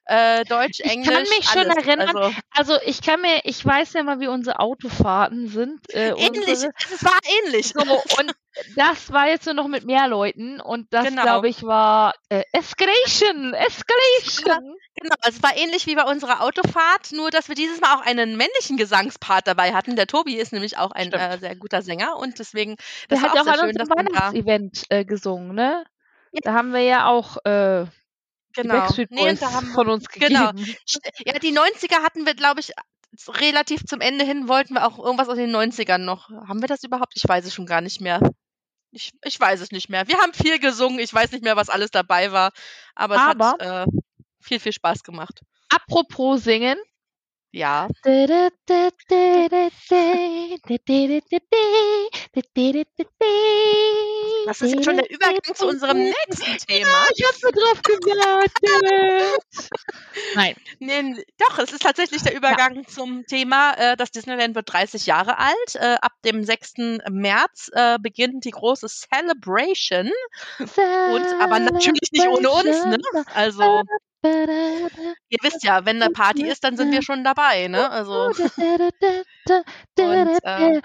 äh, Deutsch, Englisch. Ich kann mich schon alles. erinnern. Also, Also ich kann mir, ich weiß ja mal, wie unsere Autofahrten sind. Äh, ähnlich, unsere, es war ähnlich. so, und das war jetzt nur noch mit mehr Leuten und das, Genau. glaube ich, war äh, Escalation, Escalation. Genau, also es war ähnlich wie bei unserer Autofahrt, nur dass wir dieses Mal auch einen männlichen Gesangspart dabei hatten. Der Tobi ist nämlich auch ein äh, sehr guter Sänger und deswegen, Der das hat auch auch an schön, unserem Weihnachtsevent äh, gesungen, ne? Ja. Da haben wir ja auch äh, die genau, Backstreet nee, und Boys da haben von uns genau. gegeben. ja, die 90er hatten wir, glaube ich, relativ zum Ende hin wollten wir auch irgendwas aus den 90ern noch. Haben wir das überhaupt? Ich weiß es schon gar nicht mehr. Ich, ich weiß es nicht mehr. Wir haben viel gesungen. Ich weiß nicht mehr, was alles dabei war. Aber es Aber- hat äh, viel, viel Spaß gemacht. Apropos singen. Ja. Das ist jetzt schon der Übergang zu unserem nächsten Thema. Ich hab nur drauf gewartet. Nein, Nee, doch, es ist tatsächlich der Übergang zum Thema. Äh, das Disneyland wird 30 Jahre alt. Äh, ab dem 6. März äh, beginnt die große Celebration. Und, aber natürlich nicht ohne uns, ne? Also, ihr wisst ja, wenn eine Party ist, dann sind wir schon dabei, ne? Also, und, äh,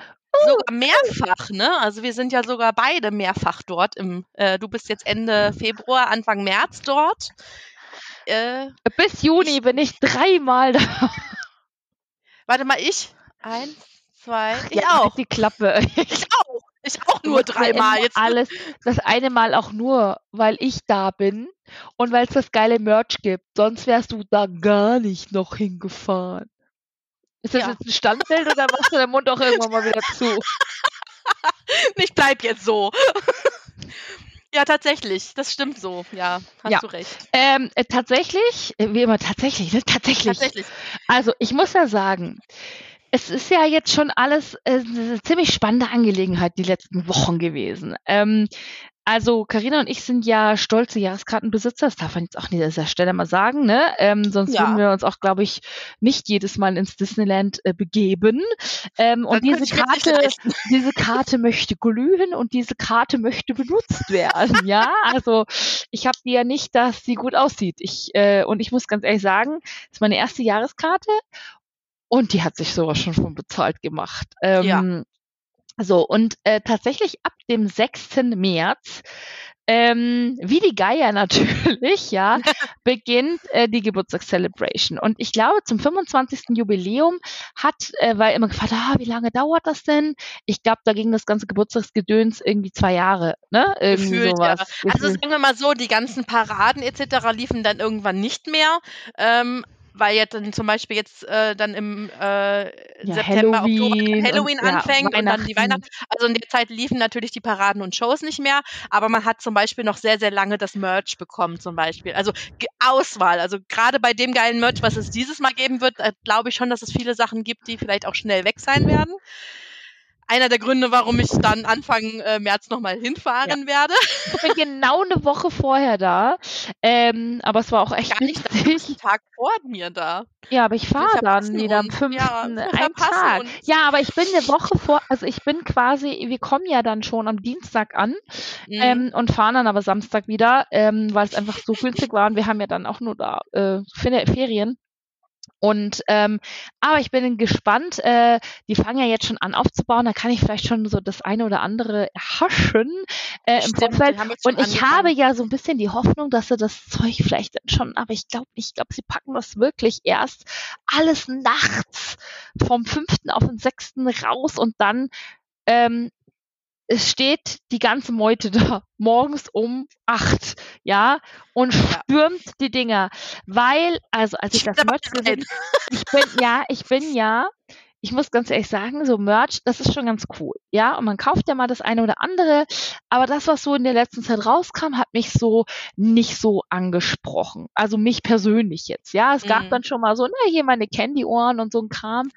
sogar mehrfach, ne? Also, wir sind ja sogar beide mehrfach dort. Im, äh, du bist jetzt Ende Februar, Anfang März dort. Äh, Bis Juni bin ich dreimal da. warte mal, ich. Eins, zwei, ich Ja, halt auch. Die Klappe. Ich auch. Ich auch nur mir dreimal. Jetzt alles. Das eine Mal auch nur, weil ich da bin und weil es das geile Merch gibt. Sonst wärst du da gar nicht noch hingefahren. Ist das Ja. jetzt ein Standbild oder machst du den Mund auch irgendwann mal wieder zu? ich bleib jetzt so. ja, tatsächlich. Das stimmt so. Ja, hast Ja. du recht. Ähm, äh, tatsächlich, äh, wie immer tatsächlich, ne? tatsächlich. Tatsächlich. Also ich muss ja sagen, es ist ja jetzt schon alles äh, eine ziemlich spannende Angelegenheit die letzten Wochen gewesen. Ähm, also Karina und ich sind ja stolze Jahreskartenbesitzer, das darf man jetzt auch nicht an dieser Stelle mal sagen, ne? Ähm, sonst Ja. würden wir uns auch, glaube ich, nicht jedes Mal ins Disneyland äh, begeben. Ähm, und diese Karte, diese Karte möchte glühen und diese Karte möchte benutzt werden. ja, also ich habe die ja nicht, dass sie gut aussieht. Ich äh, und ich muss ganz ehrlich sagen, das ist meine erste Jahreskarte und die hat sich sowas schon von bezahlt gemacht. Ähm, Ja. So, und äh, tatsächlich ab dem 6. März, ähm, wie die Geier natürlich, ja, beginnt äh, die Geburtstagscelebration. Und ich glaube, zum 25. Jubiläum hat, äh, weil immer gefragt, ah, wie lange dauert das denn? Ich glaube, da ging das ganze Geburtstagsgedöns irgendwie zwei Jahre, ne? Irgendwie Gefühlt, ja. sowas. Also Gefühlt. sagen wir mal so, die ganzen Paraden etc. liefen dann irgendwann nicht mehr. Ähm, weil jetzt dann zum Beispiel jetzt äh, dann im äh, Ja, September, Oktober Halloween Halloween und, ja, anfängt und dann die Weihnachten. Also in der Zeit liefen natürlich die Paraden und Shows nicht mehr, aber man hat zum Beispiel noch sehr, sehr lange das Merch bekommen zum Beispiel. Also Auswahl. Also gerade bei dem geilen Merch, was es dieses Mal geben wird, äh, glaube ich schon, dass es viele Sachen gibt, die vielleicht auch schnell weg sein werden. Einer der Gründe, warum ich dann Anfang äh, März nochmal hinfahren werde. Ich bin genau eine Woche vorher da. Ähm, aber es war auch echt Gar nicht ganzen Tag vor mir da. Ja, aber ich fahre dann wieder am uns. 5. Ja, einen Tag. Ja, aber ich bin eine Woche vor, also ich bin quasi, wir kommen ja dann schon am Dienstag an Mhm. ähm, und fahren dann aber Samstag wieder, ähm, weil es einfach so günstig war und wir haben ja dann auch nur da äh, Fer- Ferien. Und ähm, aber ich bin gespannt. Äh, die fangen ja jetzt schon an aufzubauen. Da kann ich vielleicht schon so das eine oder andere erhaschen äh, im Stimmt, die Vorfeld. Und ich angefangen. habe ja so ein bisschen die Hoffnung, dass sie das Zeug vielleicht dann schon, aber ich glaube nicht. Ich glaube, sie packen das wirklich erst alles nachts vom 5. auf den 6. raus und dann ähm, es steht die ganze Meute da morgens um acht, ja, und Ja. stürmt die Dinger, weil, also als ich Ich das Merch gesehen, ich bin, ja, ich bin ja, ich muss ganz ehrlich sagen, so Merch, das ist schon ganz cool, ja, und man kauft ja mal das eine oder andere, aber das, was so in der letzten Zeit rauskam, hat mich so nicht so angesprochen, also mich persönlich jetzt, ja, es gab Mhm. dann schon mal so, na, hier meine Candy-Ohren und so ein Kram,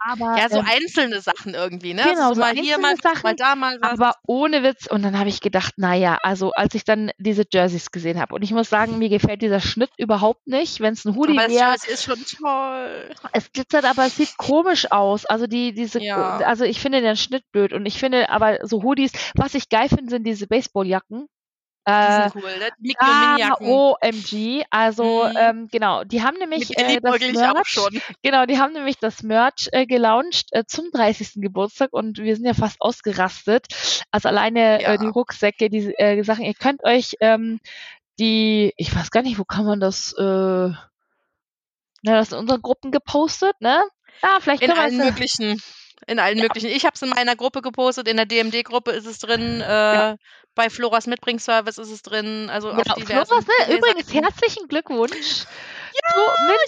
Aber, Ja, so ähm, einzelne Sachen irgendwie, ne? Genau, also so mal hier, mal, Sachen, mal da, mal was. aber ohne Witz. Und dann habe ich gedacht, naja, also als ich dann diese Jerseys gesehen habe. Und ich muss sagen, mir gefällt dieser Schnitt überhaupt nicht. Wenn es ein Hoodie aber das wäre, ist schon toll. es glitzert, aber es sieht komisch aus. Also die, diese, Ja. also ich finde den Schnitt blöd. Und ich finde aber so Hoodies, was ich geil finde, sind diese Baseballjacken. Die Äh, sind cool, ne? Mickey ah. OMG, also Mhm. ähm, genau, die haben nämlich äh, das Merch, schon. genau, die haben nämlich das Merch äh, gelauncht äh, zum 30. Geburtstag und wir sind ja fast ausgerastet. Also alleine Ja. äh, die Rucksäcke, die äh, Sachen, ihr könnt euch ähm, die, ich weiß gar nicht, wo kann man das, äh, na, das in unseren Gruppen gepostet, ne? Ja, vielleicht In können wir allen äh, möglichen. In allen möglichen. Ich habe es in meiner Gruppe gepostet, in der DMD-Gruppe ist es drin, äh, Ja. bei Floras Mitbringservice ist es drin, also auf Genau, diversen Floras, ne? Übrigens, herzlichen Glückwunsch. Ja, so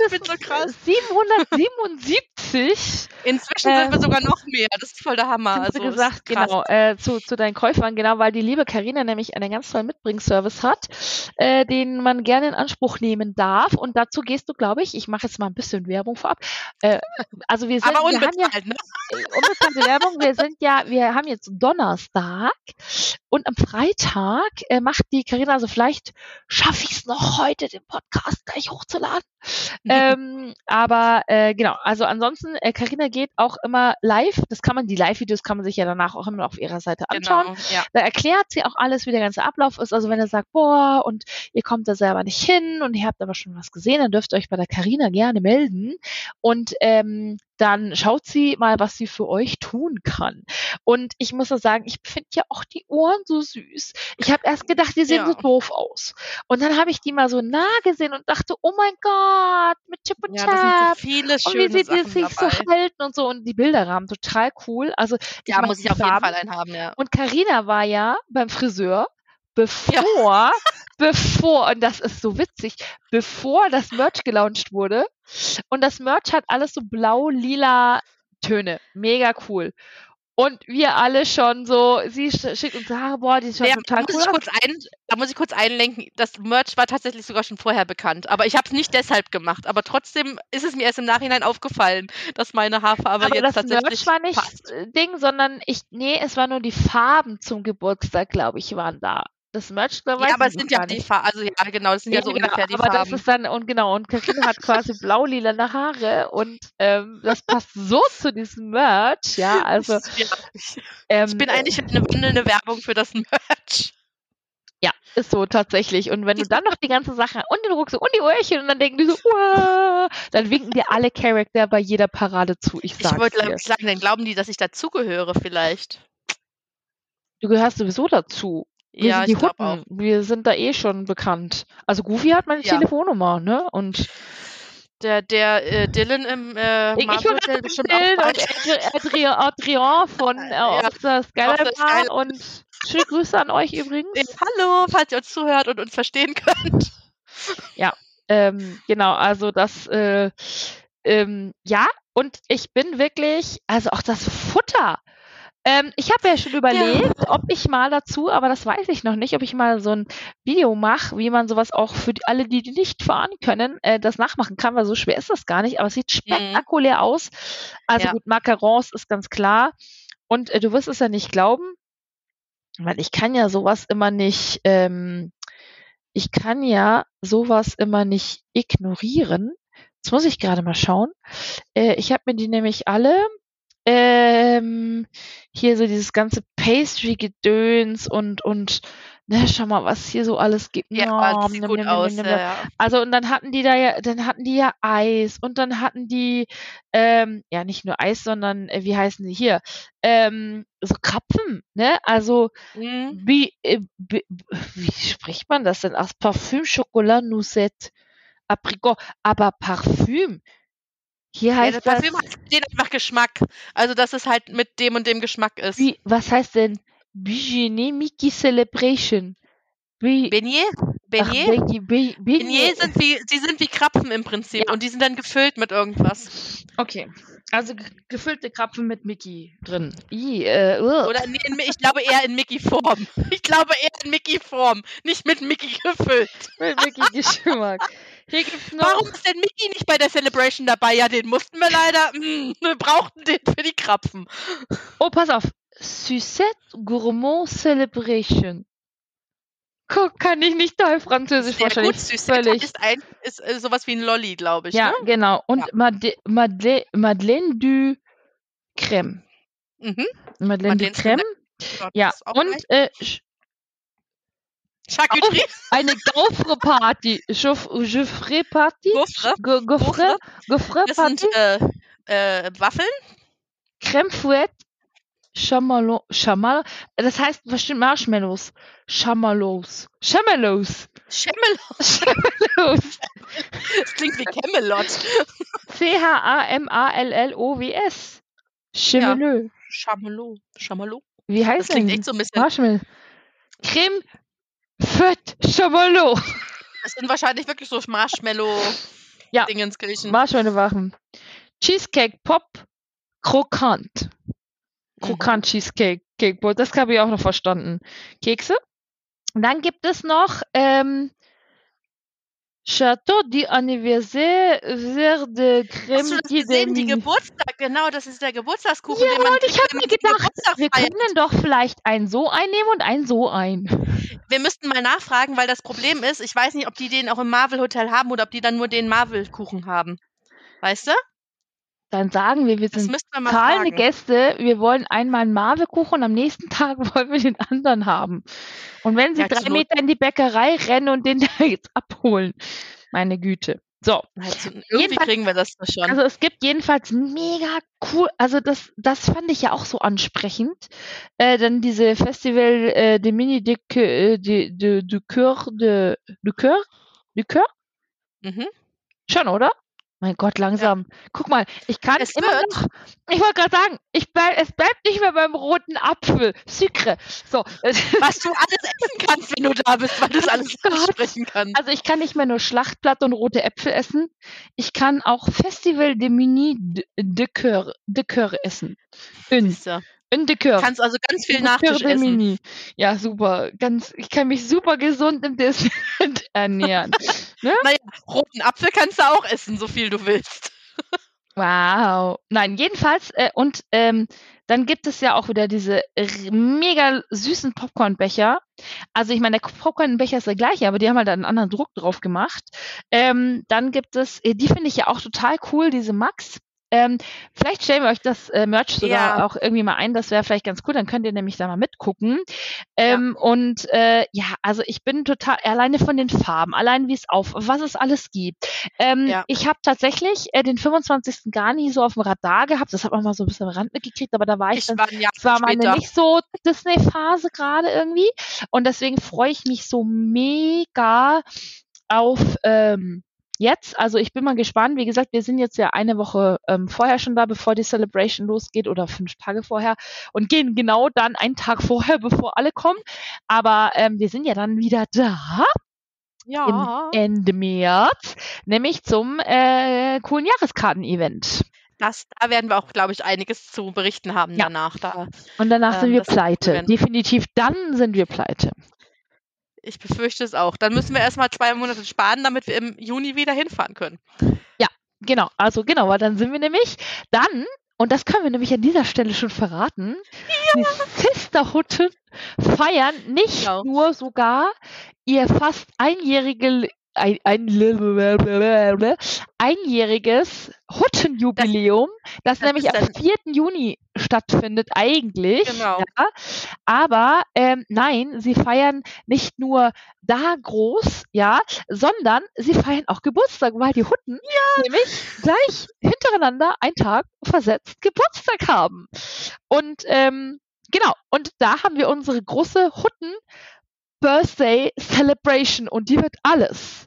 ich bin so krass. 777 Inzwischen äh, sind wir sogar noch mehr. Das ist voll der Hammer. Also gesagt, genau, äh, zu, zu deinen Käufern, genau, weil die liebe Karina nämlich einen ganz tollen Mitbringservice hat, äh, den man gerne in Anspruch nehmen darf. Und dazu gehst du, glaube ich, ich mache jetzt mal ein bisschen Werbung vorab. Äh, also wir sind, Aber wir haben ja unbezahlt, ne? unbekannte Werbung, wir sind ja, wir haben jetzt Donnerstag und am Freitag äh, macht die Karina, also vielleicht schaffe ich es noch heute, den Podcast gleich hochzuladen. ähm, aber äh, genau, also ansonsten, äh, Carina geht auch immer live. Das kann man, die Live-Videos kann man sich ja danach auch immer auf ihrer Seite anschauen. Genau, ja. Da erklärt sie auch alles, wie der ganze Ablauf ist. Also wenn ihr sagt, boah, und ihr kommt da selber nicht hin und ihr habt aber schon was gesehen, dann dürft ihr euch bei der Carina gerne melden. Und ähm, dann schaut sie mal, was sie für euch tun kann. Und ich muss sagen, ich finde ja auch die Ohren so süß. Ich habe erst gedacht, die sehen Ja. so doof aus. Und dann habe ich die mal so nah gesehen und dachte, oh mein Gott, mit Chip und Ja, sind Chap. so viele und wie sie die sich so halten und so. Und die Bilderrahmen total cool. Also Ja, muss ich auf jeden Farben. Fall einen haben, ja. Und Karina war ja beim Friseur, bevor, bevor, und das ist so witzig, bevor das Merch gelauncht wurde. Und das Merch hat alles so blau-lila Töne. Mega cool. Und wir alle schon so, sie sch- schickt uns Haare, boah, die schaut Ja, da, total muss cool ich ein, da muss ich kurz einlenken. Das Merch war tatsächlich sogar schon vorher bekannt. Aber ich habe es nicht deshalb gemacht. Aber trotzdem ist es mir erst im Nachhinein aufgefallen, dass meine Haarfarbe Aber jetzt das tatsächlich Merch war nicht passt. Ding, sondern ich, nee, es war nur die Farben zum Geburtstag, glaube ich, waren da. Das Merch, da weiß Ja, aber es sind ja die. Farben. Also ja, genau, das sind ja Ja, so genau, ungefähr die aber das Farben. ist dann, und genau, und Karina hat quasi blau-lilane Haare und ähm, das passt so zu diesem Merch, ja, also ja, ich, ähm, ich bin eigentlich eine wandelnde Werbung für das Merch. ja, ist so tatsächlich. Und wenn du dann noch die ganze Sache und den Rucksack und die Ohrchen und dann denken die so, Uah, dann winken dir alle Charakter bei jeder Parade zu. Ich Ich wollte dir. sagen, dann glauben die, dass ich dazugehöre vielleicht. Du gehörst sowieso dazu. Wir Ja, sind die. Hutten. Wir sind da eh schon bekannt. Also Goofy hat meine Ja. Telefonnummer, ne? Und Der, der äh, Dylan im äh, ich, ich Hotel mit bestimmt und Adrian, von äh, Ja, der Skyline Bar und schöne Grüße an euch übrigens. Ja, hallo, falls ihr uns zuhört und uns verstehen könnt. Ähm, genau, also das, äh, ähm, ja, und ich bin wirklich, also auch das Futter. Ähm, ich habe ja schon überlegt, ob ich mal dazu, aber das weiß ich noch nicht, ob ich mal so ein Video mache, wie man sowas auch für die, alle, die, die nicht fahren können, äh, das nachmachen kann, weil so schwer ist das gar nicht, aber es sieht spektakulär aus. Also Ja. gut, Macarons ist ganz klar. Und äh, du wirst es ja nicht glauben, weil ich kann ja sowas immer nicht, ähm, ich kann ja sowas immer nicht ignorieren. Jetzt muss ich gerade mal schauen. Äh, ich habe mir die nämlich alle ähm, hier so dieses ganze Pastry-Gedöns und und ne, schau mal, was hier so alles gibt. Ja, sieht gut aus. Also und dann hatten die da ja, dann hatten die ja Eis und dann hatten die ähm, ja nicht nur Eis, sondern äh, wie heißen die hier? Ähm, so Krapfen, ne? Also Mhm. wie, äh, wie, wie spricht man das denn aus? Parfüm, Chocolat, Noisette, Aprikot, aber Parfüm. Hier Ja, heißt das das, Parfüm hat den einfach Geschmack. Also, dass es halt mit dem und dem Geschmack ist. wie, was heißt denn Bijounet Mickey Celebration? Wie, Beignet? Beignet? Beignet, Be- Beignet Beignet. sind wie, sie sind wie Krapfen im Prinzip Ja. und die sind dann gefüllt mit irgendwas. Okay, also ge- gefüllte Krapfen mit Mickey drin. I, äh, ugh. Oder nee, in, ich glaube eher in Mickey-Form. Ich glaube eher in Mickey-Form, nicht mit Mickey gefüllt. mit Mickey Warum ist denn Mickey nicht bei der Celebration dabei? Ja, den mussten wir leider. Mm, wir brauchten den für die Krapfen. Oh, pass auf. Sucette Gourmand Celebration. Guck, kann ich nicht toll Französisch Sehr wahrscheinlich. gut, völlig. ist, ein, ist äh, sowas wie ein Lolli, glaube ich. Ja, Ne? genau. Und Ja. Made Madele Madeleine du Crème. Mhm. Madeleine du Madeleine Crème. Gott, Ja, und äh, Charcuterie. eine Gaufre-Party. Gaufre-Party? Gaufre. Gaufre? Gaufre? Gaufre. Das Gaufre-Party? sind äh, äh, Waffeln. Crème Fouette? Chamallow. Chamal das heißt bestimmt Marshmallows. Chamallows. Chamallows. Schemmel. Chamallows. Das klingt wie Camelot. C-H-A-M-A-L-L-O-W-S. Chamallow. Chamallow. Chamallow. Wie heißt Das klingt denn? echt so ein bisschen. Marshmallow. Crème Fouette Chamallow. Das sind wahrscheinlich wirklich so Marshmallow. Ja. Marshmallow-Wachen. Cheesecake Pop Krokant. Mhm. Krokant Cheesecake Cake Bowl. Das habe ich auch noch verstanden. Kekse. Und dann gibt es noch ähm, Chateau d'Anniversaire de Hast Crème du das gesehen? Die Geburtstag, genau, das ist der Geburtstagskuchen, Ja, den man und ich habe mir gedacht, wir können doch vielleicht einen so einnehmen und einen so ein. Wir müssten mal nachfragen, weil das Problem ist, ich weiß nicht, ob die den auch im Marvel Hotel haben oder ob die dann nur den Marvel Kuchen haben. Weißt du? Dann sagen wir, wir sind zahlende. Gäste, wir wollen einmal einen Marve-Kuchen und am nächsten Tag wollen wir den anderen haben. Und wenn sie Ja, drei Meter in die Bäckerei rennen und den da jetzt abholen. Meine Güte. So, Also, irgendwie kriegen wir das schon. also es gibt jedenfalls mega cool, also das, das fand ich ja auch so ansprechend. Äh, dann diese Festival äh, de Mini de, äh, de, de, de Coeur de, de Coeur? De Coeur? mhm. Schon, oder? Mein Gott, langsam. Guck mal, ich kann Es immer wird. noch. Ich wollte gerade sagen, ich bleib, es bleibt nicht mehr beim roten Apfel. Sucre. So. Was du alles essen kannst, wenn du da bist, weil du es alles Gott. aussprechen kannst. Also ich kann nicht mehr nur Schlachtblatt und rote Äpfel essen. Ich kann auch Festival de Mini de, Coeur, de Coeur essen. Siehste. In Coeur. kannst also ganz viel Nachtisch essen. Mini. Ja, super. Ganz, ich kann mich super gesund im Disneyland ernähren. Naja, roten Apfel kannst du auch essen, so viel du willst. Wow. Nein, jedenfalls, äh, und ähm, dann gibt es ja auch wieder diese mega süßen Popcornbecher. Also ich meine, der Popcornbecher ist der gleiche, aber die haben halt einen anderen Druck drauf gemacht. Ähm, dann gibt es, äh, die finde ich ja auch total cool, diese Max. Ähm, vielleicht stellen wir euch das äh, Merch sogar Ja. auch irgendwie mal ein, das wäre vielleicht ganz cool, dann könnt ihr nämlich da mal mitgucken. Ähm, Und äh, ja, also ich bin total, alleine von den Farben, allein wie es auf, was es alles gibt. Ähm, Ja. Ich habe tatsächlich äh, den 25. gar nie so auf dem Radar gehabt, das hat man mal so ein bisschen am Rand mitgekriegt, aber da war ich, Ich dann war es war meine später. nicht so Disney-Phase gerade irgendwie. Und deswegen freue ich mich so mega auf ähm, jetzt. Also ich bin mal gespannt. Wie gesagt, wir sind jetzt ja eine Woche ähm, vorher schon da, bevor die Celebration losgeht oder fünf Tage vorher und gehen genau dann einen Tag vorher, bevor alle kommen. Aber ähm, wir sind ja dann wieder da Ja. im Ende März, nämlich zum äh, coolen Jahreskarten-Event. Das, da werden wir auch, glaube ich, einiges zu berichten haben Ja. danach. Da, Und danach sind Ähm, wir wird cool pleite. Definitiv dann sind wir pleite. Ich befürchte es auch. Dann müssen wir erstmal zwei Monate sparen, damit wir im Juni wieder hinfahren können. Genau, also genau, weil dann sind wir nämlich dann, und das können wir nämlich an dieser Stelle schon verraten, die Sisterhutten feiern nicht Genau. nur sogar ihr fast einjährige, ein, ein, einjähriges Huttenjubiläum, das, das nämlich ist am dann- 4. Juni stattfindet eigentlich. Genau. Ja, aber ähm, nein, sie feiern nicht nur da groß, ja, sondern sie feiern auch Geburtstag, weil die Hutten nämlich gleich hintereinander einen Tag versetzt Geburtstag haben. Und ähm, genau, und da haben wir unsere große Hutten Birthday Celebration und die wird alles.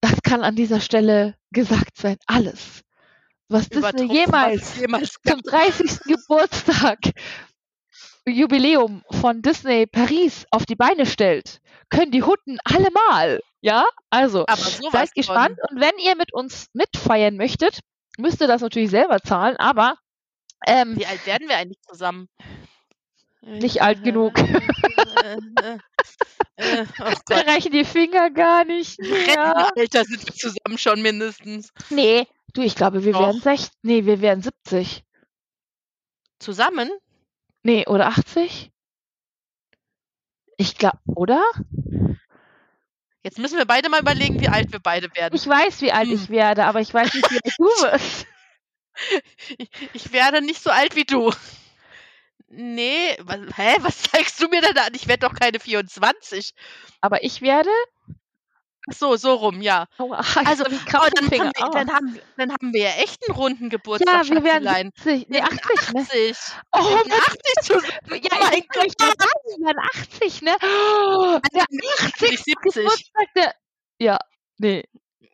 Das kann an dieser Stelle gesagt sein, alles. Was Disney jemals was jemals zum gab. 30. Geburtstag Jubiläum von Disney Paris auf die Beine stellt, können die Hutten allemal. Ja, also seid gespannt. Und wenn ihr mit uns mitfeiern möchtet, müsst ihr das natürlich selber zahlen, aber Von, ähm, wie alt werden wir eigentlich zusammen? Nicht alt genug. Äh, äh, äh, oh Da reichen die Finger gar nicht mehr. Alter, sind wir zusammen schon mindestens. Nee, du, ich glaube, wir Doch. werden 60. Nee, wir werden 70. Zusammen? Nee, oder 80? Ich glaube, oder? Jetzt müssen wir beide mal überlegen, wie alt wir beide werden. Ich weiß, wie alt Hm. ich werde, aber ich weiß nicht, wie alt du wirst. Ich, ich werde nicht so alt wie du. Nee, was, hä? Was zeigst du mir denn an? Ich werde doch keine 24. Aber ich werde. Ach so, so rum, ja. Also, ich hab einen Oh, dann, Finger. haben wir, dann, haben, dann haben wir ja echt einen runden Geburtstag, ja, wir werden Schatzilein. 70. Nee, Wir werden 80, ne? 80. Oh, Wir werden Mann, 80 zusammen. ja, oh mein Gott. Wir werden 80, ne? Oh, der Nicht 80. 70. Geburtstag der. Ja, nee.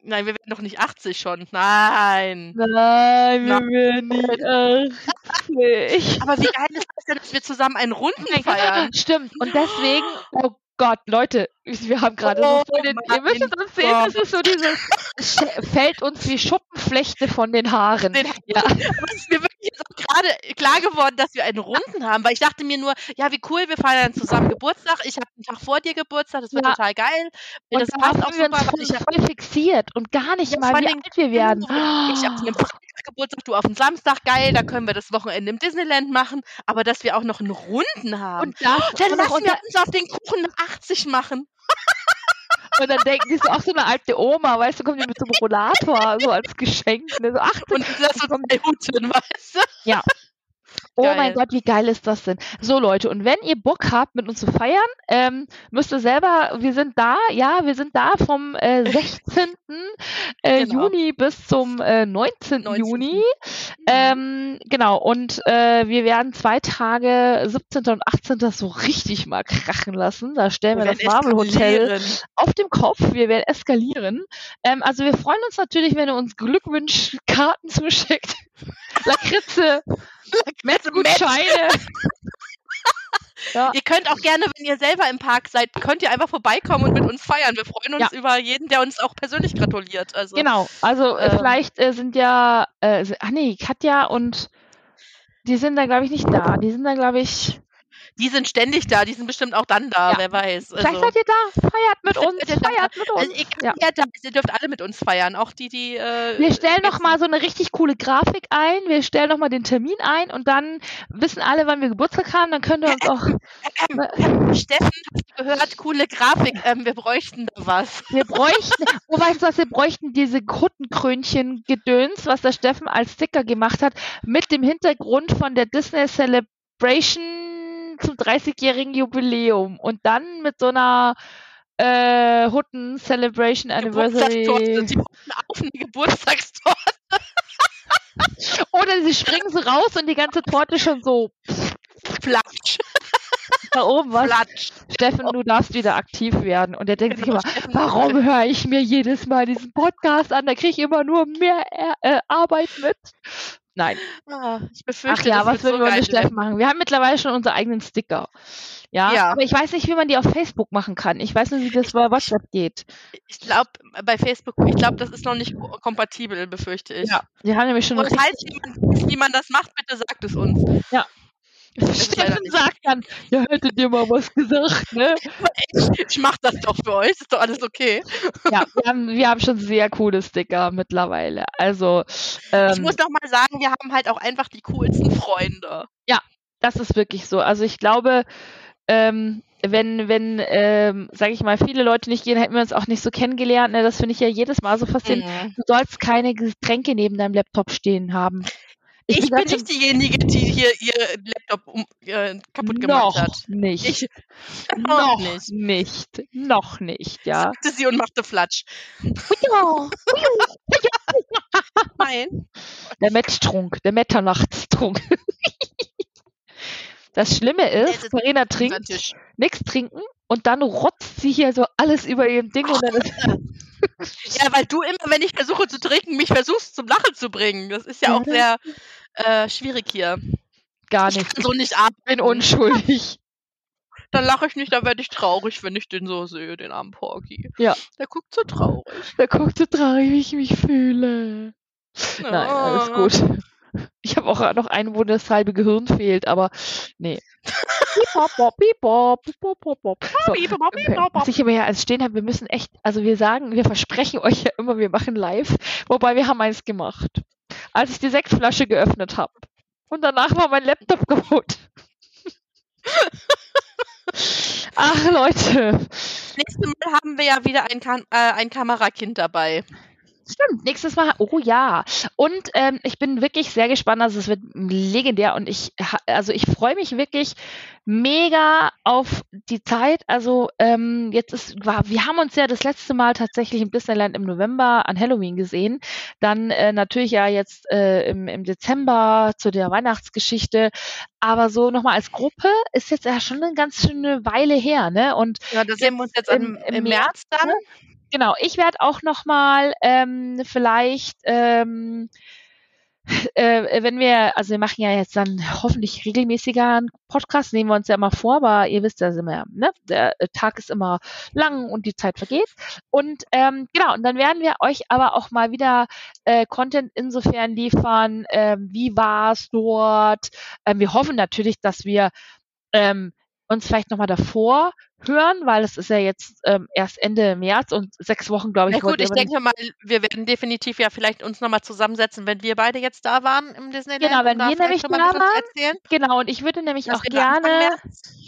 Nein, wir werden doch nicht 80 schon. Nein. Nein, wir Nein. werden nicht 80. Aber wie geil ist das denn, dass wir zusammen einen Runden feiern? Stimmt. Und deswegen, oh Gott, Leute, wir haben gerade Oh so den, ihr müsst es uns sehen, das ist so dieses, es fällt uns wie Schuppenflechte von den Haaren. Den- ja. Ist mir wirklich jetzt auch gerade klar geworden, dass wir einen Runden haben, weil ich dachte mir nur, ja, wie cool, wir feiern zusammen Geburtstag. Ich habe einen Tag vor dir Geburtstag, das wird Ja. total geil. Und das passt auch super, weil ich voll fixiert und gar nicht mal, wie alt wir werden. ich hab einen Freitag Geburtstag, du auf den Samstag, geil, da können wir das Wochenende im Disneyland machen, aber dass wir auch noch einen Runden haben. Und, das, dann lassen wir uns auf den Kuchen eine 80 machen. Und dann denken die so, auch so eine alte Oma, weißt du, kommt die mit so einem Rollator, so als Geschenk. Ne, so 80. Und lass uns kommt- bei Huten, weißt du? Oh Geil. mein Gott, wie geil ist das denn? So Leute, und wenn ihr Bock habt, mit uns zu feiern, ähm, müsst ihr selber, wir sind da, ja, wir sind da vom äh, 16. äh, Genau. Juni bis zum äh, 19. 19.. Juni. Ähm, genau, und äh, wir werden zwei Tage, 17. und 18. das so richtig mal krachen lassen. Da stellen wir, Wir das Marvel Hotel auf dem Kopf. Wir werden eskalieren. Ähm, also wir freuen uns natürlich, wenn ihr uns Glückwunschkarten zuschickt. Lakritze, Metzgutscheine. ja, Ihr könnt auch gerne, wenn ihr selber im Park seid, könnt ihr einfach vorbeikommen und mit uns feiern. Wir freuen uns Ja. über jeden, der uns auch persönlich gratuliert. Also, genau. Also äh, Ähm. vielleicht äh, sind ja, äh, ach nee, Katja und die sind da glaube ich nicht da. Die sind da glaube ich. Die sind ständig da, die sind bestimmt auch dann da, Ja. wer weiß. Vielleicht Also, seid ihr da. Feiert mit Vielleicht uns. ihr da. Feiert mit uns. also egal, ja. da ist, ihr dürft alle mit uns feiern. Auch die, die. Äh, Wir stellen noch jetzt- mal so eine richtig coole Grafik ein. Wir stellen noch mal den Termin ein und dann wissen alle, wann wir Geburtstag haben. Dann könnt ihr uns auch. Ähm, Steffen, hast du gehört? Coole Grafik. Ähm, wir bräuchten da was. Wir bräuchten, oh, weißt du was, wir bräuchten diese Kuttenkrönchen-Gedöns, was der Steffen als Sticker gemacht hat, mit dem Hintergrund von der Disney Celebration zum 30-jährigen Jubiläum und dann mit so einer äh, Hutten Celebration. Anniversary. Die auf eine Geburtstagstorte. Oder sie springen so raus und die ganze Torte schon so Platsch. da oben was. Platsch. Steffen, du darfst wieder aktiv werden. Und er denkt sich Genau, immer, Steffen, warum höre ich mir jedes Mal diesen Podcast an? Da kriege ich immer nur mehr äh, Arbeit mit. Nein. Ah, ich befürchte, Ach ja, was würden so wir geil Steffen machen? Wir haben mittlerweile schon unsere eigenen Sticker. Ja, Ja. aber ich weiß nicht, wie man die auf Facebook machen kann. Ich weiß nur, wie das bei WhatsApp geht. Ich glaube, bei Facebook, ich glaube, das ist noch nicht ko- kompatibel, befürchte ich. Ja. Wir haben nämlich schon Und falls jemand weiß, wie man das macht, bitte sagt es uns. leider Steffen sagt dann, ja, hättet ihr mal was gesagt, ne? Ich, ich mach das doch für euch, ist doch alles okay. Ja, wir haben, wir haben schon sehr coole Sticker mittlerweile. Also, ich ähm, muss noch mal sagen, wir haben halt auch einfach die coolsten Freunde. das ist wirklich so. Also ich glaube, ähm, wenn, wenn, ähm, sage ich mal, viele Leute nicht gehen, hätten wir uns auch nicht so kennengelernt. Ne? Das finde ich ja jedes Mal so faszinierend. Mhm. Du sollst keine Getränke neben deinem Laptop stehen haben. Ich, bin grad nicht diejenige, die hier ihr Laptop um, äh, kaputt gemacht noch hat. nicht. Ich noch nicht. nicht. Noch nicht, ja. sagte sie und machte Flatsch. Nein. Der Mettstrunk, der Metternachtstrunk. Das Schlimme ist, Unser trinkt nichts trinken und dann rotzt sie hier so alles über ihrem Ding und dann ist Ja, weil du immer, wenn ich versuche zu trinken, mich versuchst zum Lachen zu bringen. Das ist ja auch sehr äh, schwierig hier. gar Ich nichts. kann so nicht Ich atmen. bin unschuldig. Dann lache ich nicht, dann werde ich traurig, wenn ich den so sehe, den armen Porky. Ja. Der guckt so traurig. Da guckt so traurig, wie ich mich fühle. Nein, alles Ah. gut. Ich habe auch noch einen, wo das halbe Gehirn fehlt, aber nee. Bop, bop, bip, bop, bop, bop, bop. So. Was ich aber ja als stehen habe, wir müssen echt, also wir sagen, wir versprechen euch ja immer, wir machen live, wobei wir haben eins gemacht. Als ich die Sektflasche geöffnet habe. Und danach war mein Laptop kaputt. Ach Leute, Nächstes Mal haben wir ja wieder ein, Kam äh, ein Kamerakind dabei. Stimmt, nächstes Mal. Oh ja. Und ähm, ich bin wirklich sehr gespannt. Also es wird legendär und ich, also ich freue mich wirklich mega auf die Zeit. Also ähm, jetzt ist, war, wir haben uns ja das letzte Mal tatsächlich im Disneyland im November an Halloween gesehen. Dann äh, natürlich ja jetzt äh, im, im Dezember zu der Weihnachtsgeschichte. Aber so nochmal als Gruppe ist jetzt ja schon eine ganz schöne Weile her, ne? Und Ja, da sehen wir uns jetzt im- im, im März, März dann. Genau, ich werde auch noch mal ähm, vielleicht, ähm, äh, wenn wir, also wir machen ja jetzt dann hoffentlich regelmäßiger einen Podcast, nehmen wir uns ja immer vor, aber ihr wisst ja immer, ne, der äh, Tag ist immer lang und die Zeit vergeht. Und ähm, genau, und dann werden wir euch aber auch mal wieder äh, Content insofern liefern, ähm, wie war es dort. Ähm, wir hoffen natürlich, dass wir ähm, uns vielleicht nochmal davor hören, weil es ist ja jetzt ähm, erst Ende März und sechs Wochen, glaube ich. Na gut, ich denke mal, wir werden definitiv ja vielleicht uns nochmal zusammensetzen, wenn wir beide jetzt da waren im Disneyland. Genau, wenn wir nämlich da waren. Genau, und ich würde nämlich Das auch gerne,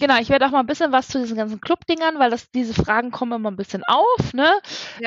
genau, ich werde auch mal ein bisschen was zu diesen ganzen Club-Dingern, weil das, diese Fragen kommen immer ein bisschen auf, ne?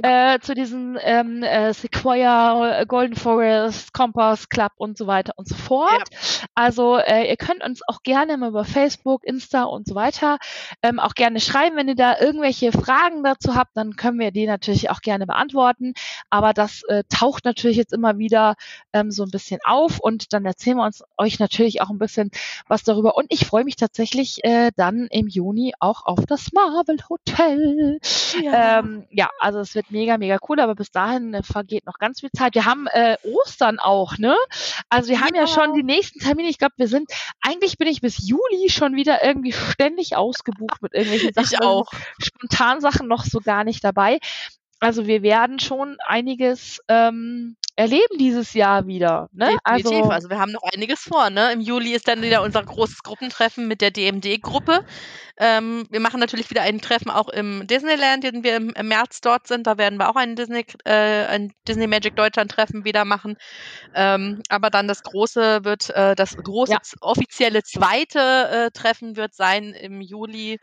Äh, zu diesen ähm, äh, Sequoia, äh, Golden Forest, Compass Club und so weiter und so fort. Also äh, ihr könnt uns auch gerne mal über Facebook, Insta und so weiter ähm, auch gerne schreiben, wenn ihr da irgendwelche Fragen dazu habt, dann können wir die natürlich auch gerne beantworten. Aber das äh, taucht natürlich jetzt immer wieder ähm, so ein bisschen auf und dann erzählen wir uns euch natürlich auch ein bisschen was darüber. Und ich freue mich tatsächlich äh, dann im Juni auch auf das Marvel Hotel. Ja. Ähm, ja, also es wird mega, mega cool, aber bis dahin äh, vergeht noch ganz viel Zeit. Wir haben äh, Ostern auch, ne? Also wir haben ja Ja. schon die nächsten Termine. Ich glaube, wir sind, eigentlich bin ich bis Juli schon wieder irgendwie ständig ausgebucht mit irgendwelchen Sachen. Ich auch. Spontan Sachen noch so gar nicht dabei. Also wir werden schon einiges ähm, erleben dieses Jahr wieder. Ne? Definitiv. Also, Also, wir haben noch einiges vor. Ne? Im Juli ist dann wieder unser großes Gruppentreffen mit der DMD-Gruppe. Ähm, wir machen natürlich wieder ein Treffen auch im Disneyland, den wir im, im März dort sind. Da werden wir auch ein Disney, äh, ein Disney Magic Deutschland Treffen wieder machen. Ähm, aber dann das große wird, äh, das große Ja. offizielle zweite äh, Treffen wird sein im Juli.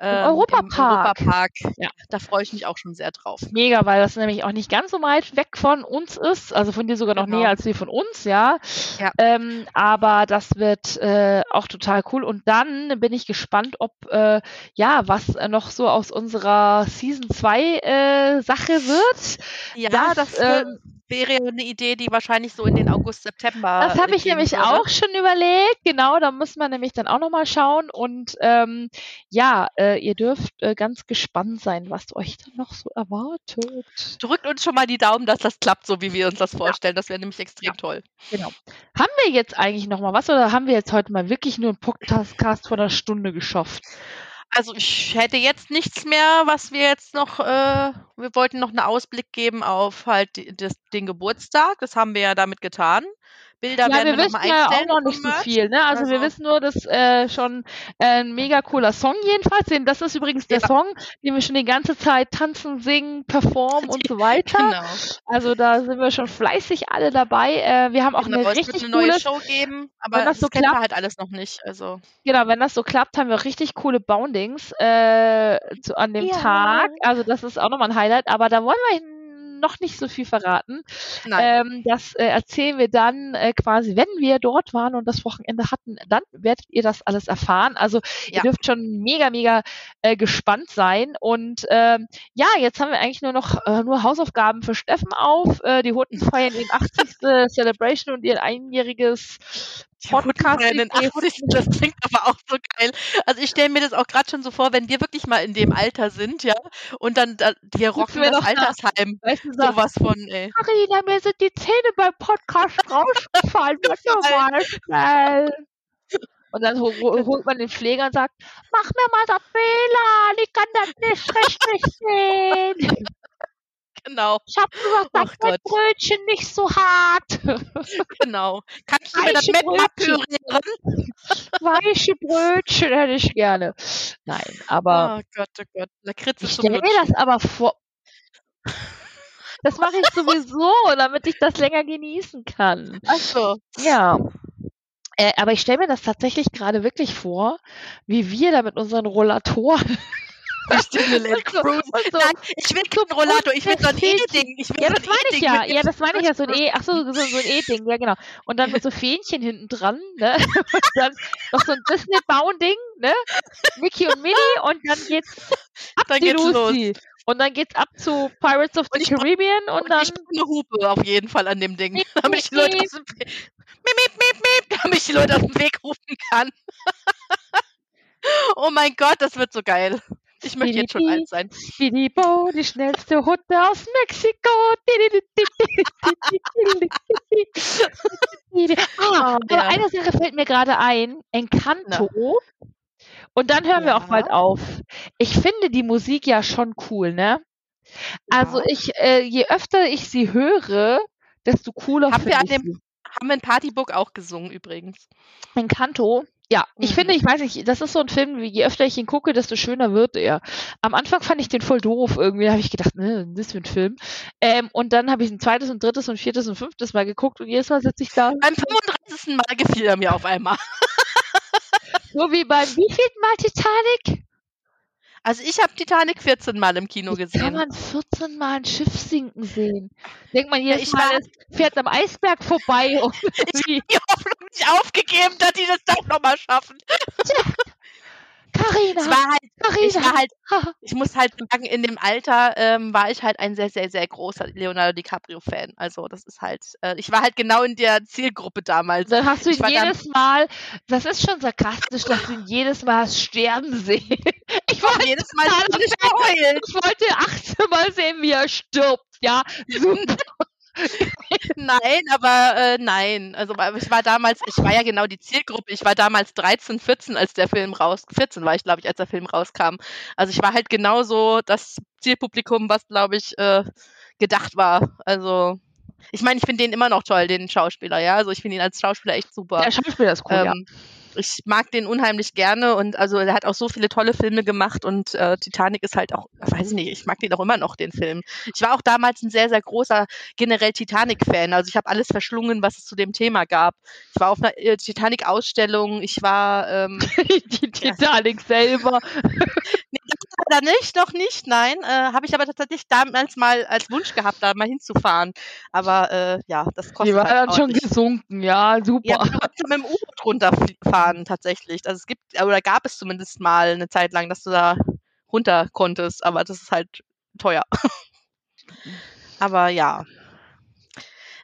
Ähm, Europapark. Europapark. Ja. Da freue ich mich auch schon sehr drauf. mega, weil das nämlich auch nicht ganz so weit weg von uns ist. Also von dir sogar noch Genau. näher als wir von uns, ja. Ja. Ähm, aber das wird äh, auch total cool. Und dann bin ich gespannt, ob äh, ja, was äh, noch so aus unserer Season 2 äh, Sache wird. Ja, Das, das, ähm, wäre eine Idee, die wahrscheinlich so in den August, September. Das habe ich nämlich würde. auch schon überlegt. Genau, da muss man nämlich dann auch nochmal schauen. Und ähm, ja, äh, ihr dürft äh, ganz gespannt sein, was euch dann noch so erwartet. Drückt uns schon mal die Daumen, dass das klappt, so wie wir uns das vorstellen. Das wäre nämlich extrem Ja. toll. Genau. Haben wir jetzt eigentlich noch mal was oder haben wir jetzt heute mal wirklich nur einen Podcast von einer Stunde geschafft? Also ich hätte jetzt nichts mehr, was wir jetzt noch, äh, wir wollten noch einen Ausblick geben auf halt die, das, den Geburtstag. Das haben wir ja damit getan. Bilder ja, werden wir wir, wissen ja auch noch nicht so viel, ne? Also, wir Also- wissen nur, dass äh, schon äh, ein mega cooler Song jedenfalls. Den, das ist übrigens der Ja. Song, den wir schon die ganze Zeit tanzen, singen, performen und so weiter. Genau. Also da sind wir schon fleißig alle dabei. Äh, wir haben auch genau. eine richtig eine coole, neue Show geben, aber das das, so kennen klappt- wir halt alles noch nicht. Also genau, wenn das so klappt, haben wir richtig coole Boundings äh, zu, an dem Ja. Tag. Also das ist auch nochmal ein Highlight, aber da wollen wir noch nicht so viel verraten. Ähm, das äh, erzählen wir dann äh, quasi, wenn wir dort waren und das Wochenende hatten, dann werdet ihr das alles erfahren. Also ihr Ja. dürft schon mega, mega äh, gespannt sein. Und ähm, ja, jetzt haben wir eigentlich nur noch äh, nur Hausaufgaben für Steffen auf. Äh, die Hutten feiern ihren 80. Celebration und ihr einjähriges Podcast. in den 80. Das klingt aber auch so geil. Also ich stelle mir das auch gerade schon so vor, wenn wir wirklich mal in dem Alter sind, ja, und dann da, wir rocken wir das. Altersheim. Weißt du, so, Sowas von, ey. Carina, mir sind die Zähne beim Podcast rausgefallen. Mach doch mal schnell. Und dann hol, hol- holt man den Pfleger und sagt, mach mir mal das WLAN, ich kann das nicht richtig sehen. Genau, Ich hab gesagt, Ach mach mein Gott. Brötchen nicht so hart. genau. Kannst du mir das Weiche mit mal Brötchen. pürieren? Weiche Brötchen hätte ich gerne. Nein, aber Oh Gott, oh Gott. Lakritze ich stelle mir das aber vor. Das mache ich sowieso, damit ich das länger genießen kann. Ach so. Ja. Äh, aber ich stelle mir das tatsächlich gerade wirklich vor, wie wir da mit unseren Rollatoren Durch Disneyland und so, Cruise. und so Nein, ich will keinen Rollator, ich will so ein. E-Ding. Ja, das ein meine ich ja. Ja, das meine ich ja. So ein Durchfluss. E, ach so, so, so ein E-Ding, ja genau. Und dann mit so Fähnchen hinten dran, ne? Und dann noch so ein Disney-Bauen-Ding, ne? Mickey und Minnie und dann geht's ab Dann die geht's los. Lucy. Und dann geht's ab zu Pirates of the Caribbean und, Und dann ich eine Hupe auf jeden Fall an dem Ding, damit ich die Leute aus dem Weg, miep, miep, miep, miep, damit ich die Leute aus dem Weg rufen kann. oh mein Gott, das wird so geil. Ich möchte jetzt schon alt sein. Speedy Bo, die schnellste Hunde aus Mexiko. Ah, aber ja. eine Sache fällt mir gerade ein. Encanto. Und dann hören wir auch Ja. bald auf. Ich finde die Musik ja schon cool, ne? Also Ja. ich, äh, je öfter ich sie höre, desto cooler Haben wir finde ich dem sie. haben wir in Partybook auch gesungen übrigens. Encanto. Ja, ich Mhm. finde, ich weiß nicht, das ist so ein Film, wie je öfter ich ihn gucke, desto schöner wird er. Am Anfang fand ich den voll doof irgendwie, da habe ich gedacht, ne, das ist für ein Film. Ähm, und dann habe ich ein zweites und drittes und viertes und fünftes Mal geguckt und jedes Mal sitze ich da, Beim 35. Mal gefiel er mir auf einmal. so wie beim wievielten Mal Titanic? Also ich habe Titanic 14 Mal im Kino Wie kann gesehen. man 14 Mal ein Schiff sinken sehen? Denkt man jedes ich Mal, war- es fährt am Eisberg vorbei und Ich habe die Hoffnung nicht aufgegeben, dass die das doch nochmal schaffen. Es Carina, war halt, ich war Carina. halt ha, ich muss halt sagen, in dem Alter ähm, war ich halt ein sehr, sehr, sehr großer Leonardo DiCaprio-Fan. Also das ist halt, äh, ich war halt genau in der Zielgruppe damals. Dann hast du ihn jedes Mal, das ist schon sarkastisch, dass du ihn jedes Mal sterben sehen. Ich wollte, jedes Mal ich wollte 18 Mal sehen, wie er stirbt. Ja, super. Nein, aber äh, nein. Also ich war damals, ich war ja genau die Zielgruppe. Ich war damals 13, 14, als der Film raus, 14 war ich, glaube ich, als der Film rauskam. Also ich war halt genauso das Zielpublikum, was, glaube ich, äh, gedacht war. Also ich meine, ich finde den immer noch toll, den Schauspieler, ja. Also ich finde ihn als Schauspieler echt super. Der Schauspieler ist cool, ja. Ich mag den unheimlich gerne und also er hat auch so viele tolle Filme gemacht und äh, Titanic ist halt auch, weiß ich nicht, ich mag den auch immer noch, den Film. Ich war auch damals ein sehr, sehr großer generell Titanic-Fan. Also ich habe alles verschlungen, was es zu dem Thema gab. Ich war auf einer äh, Titanic-Ausstellung, ich war ähm, Die Titanic selber. leider nicht, noch nicht, nein. Äh, habe ich aber tatsächlich damals mal als Wunsch gehabt, da mal hinzufahren. Aber äh, ja, das kostet Die war halt dann schon ordentlich. gesunken, ja, super. Ja, du kannst mit dem U-Boot runterfahren tatsächlich. Also es gibt, oder gab es zumindest mal eine Zeit lang, dass du da runter konntest, aber das ist halt teuer. aber ja.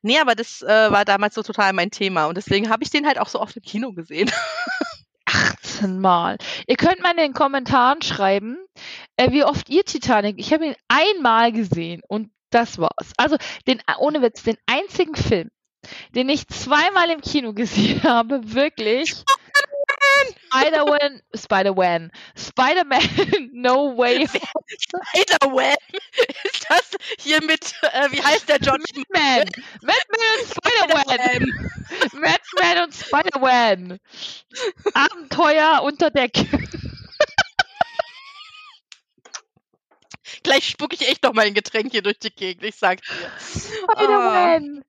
Nee, aber das äh, war damals so total mein Thema und deswegen habe ich den halt auch so oft im Kino gesehen. 18 Mal. Ihr könnt mal in den Kommentaren schreiben, äh, wie oft ihr Titanic. Ich habe ihn einmal gesehen und das war's. Also den ohne Witz, den einzigen Film, den ich zweimal im Kino gesehen habe, wirklich. Spider-Man, Spider-Man, Spider-Man, No Way. Spider-Man! Ist das hier mit, äh, wie heißt der John Man, Batman und Spider-Man, Batman und Spider-Man, Abenteuer unter Deck. Gleich spucke ich echt noch mal ein Getränk hier durch die Gegend, ich sag's dir. Spider-Man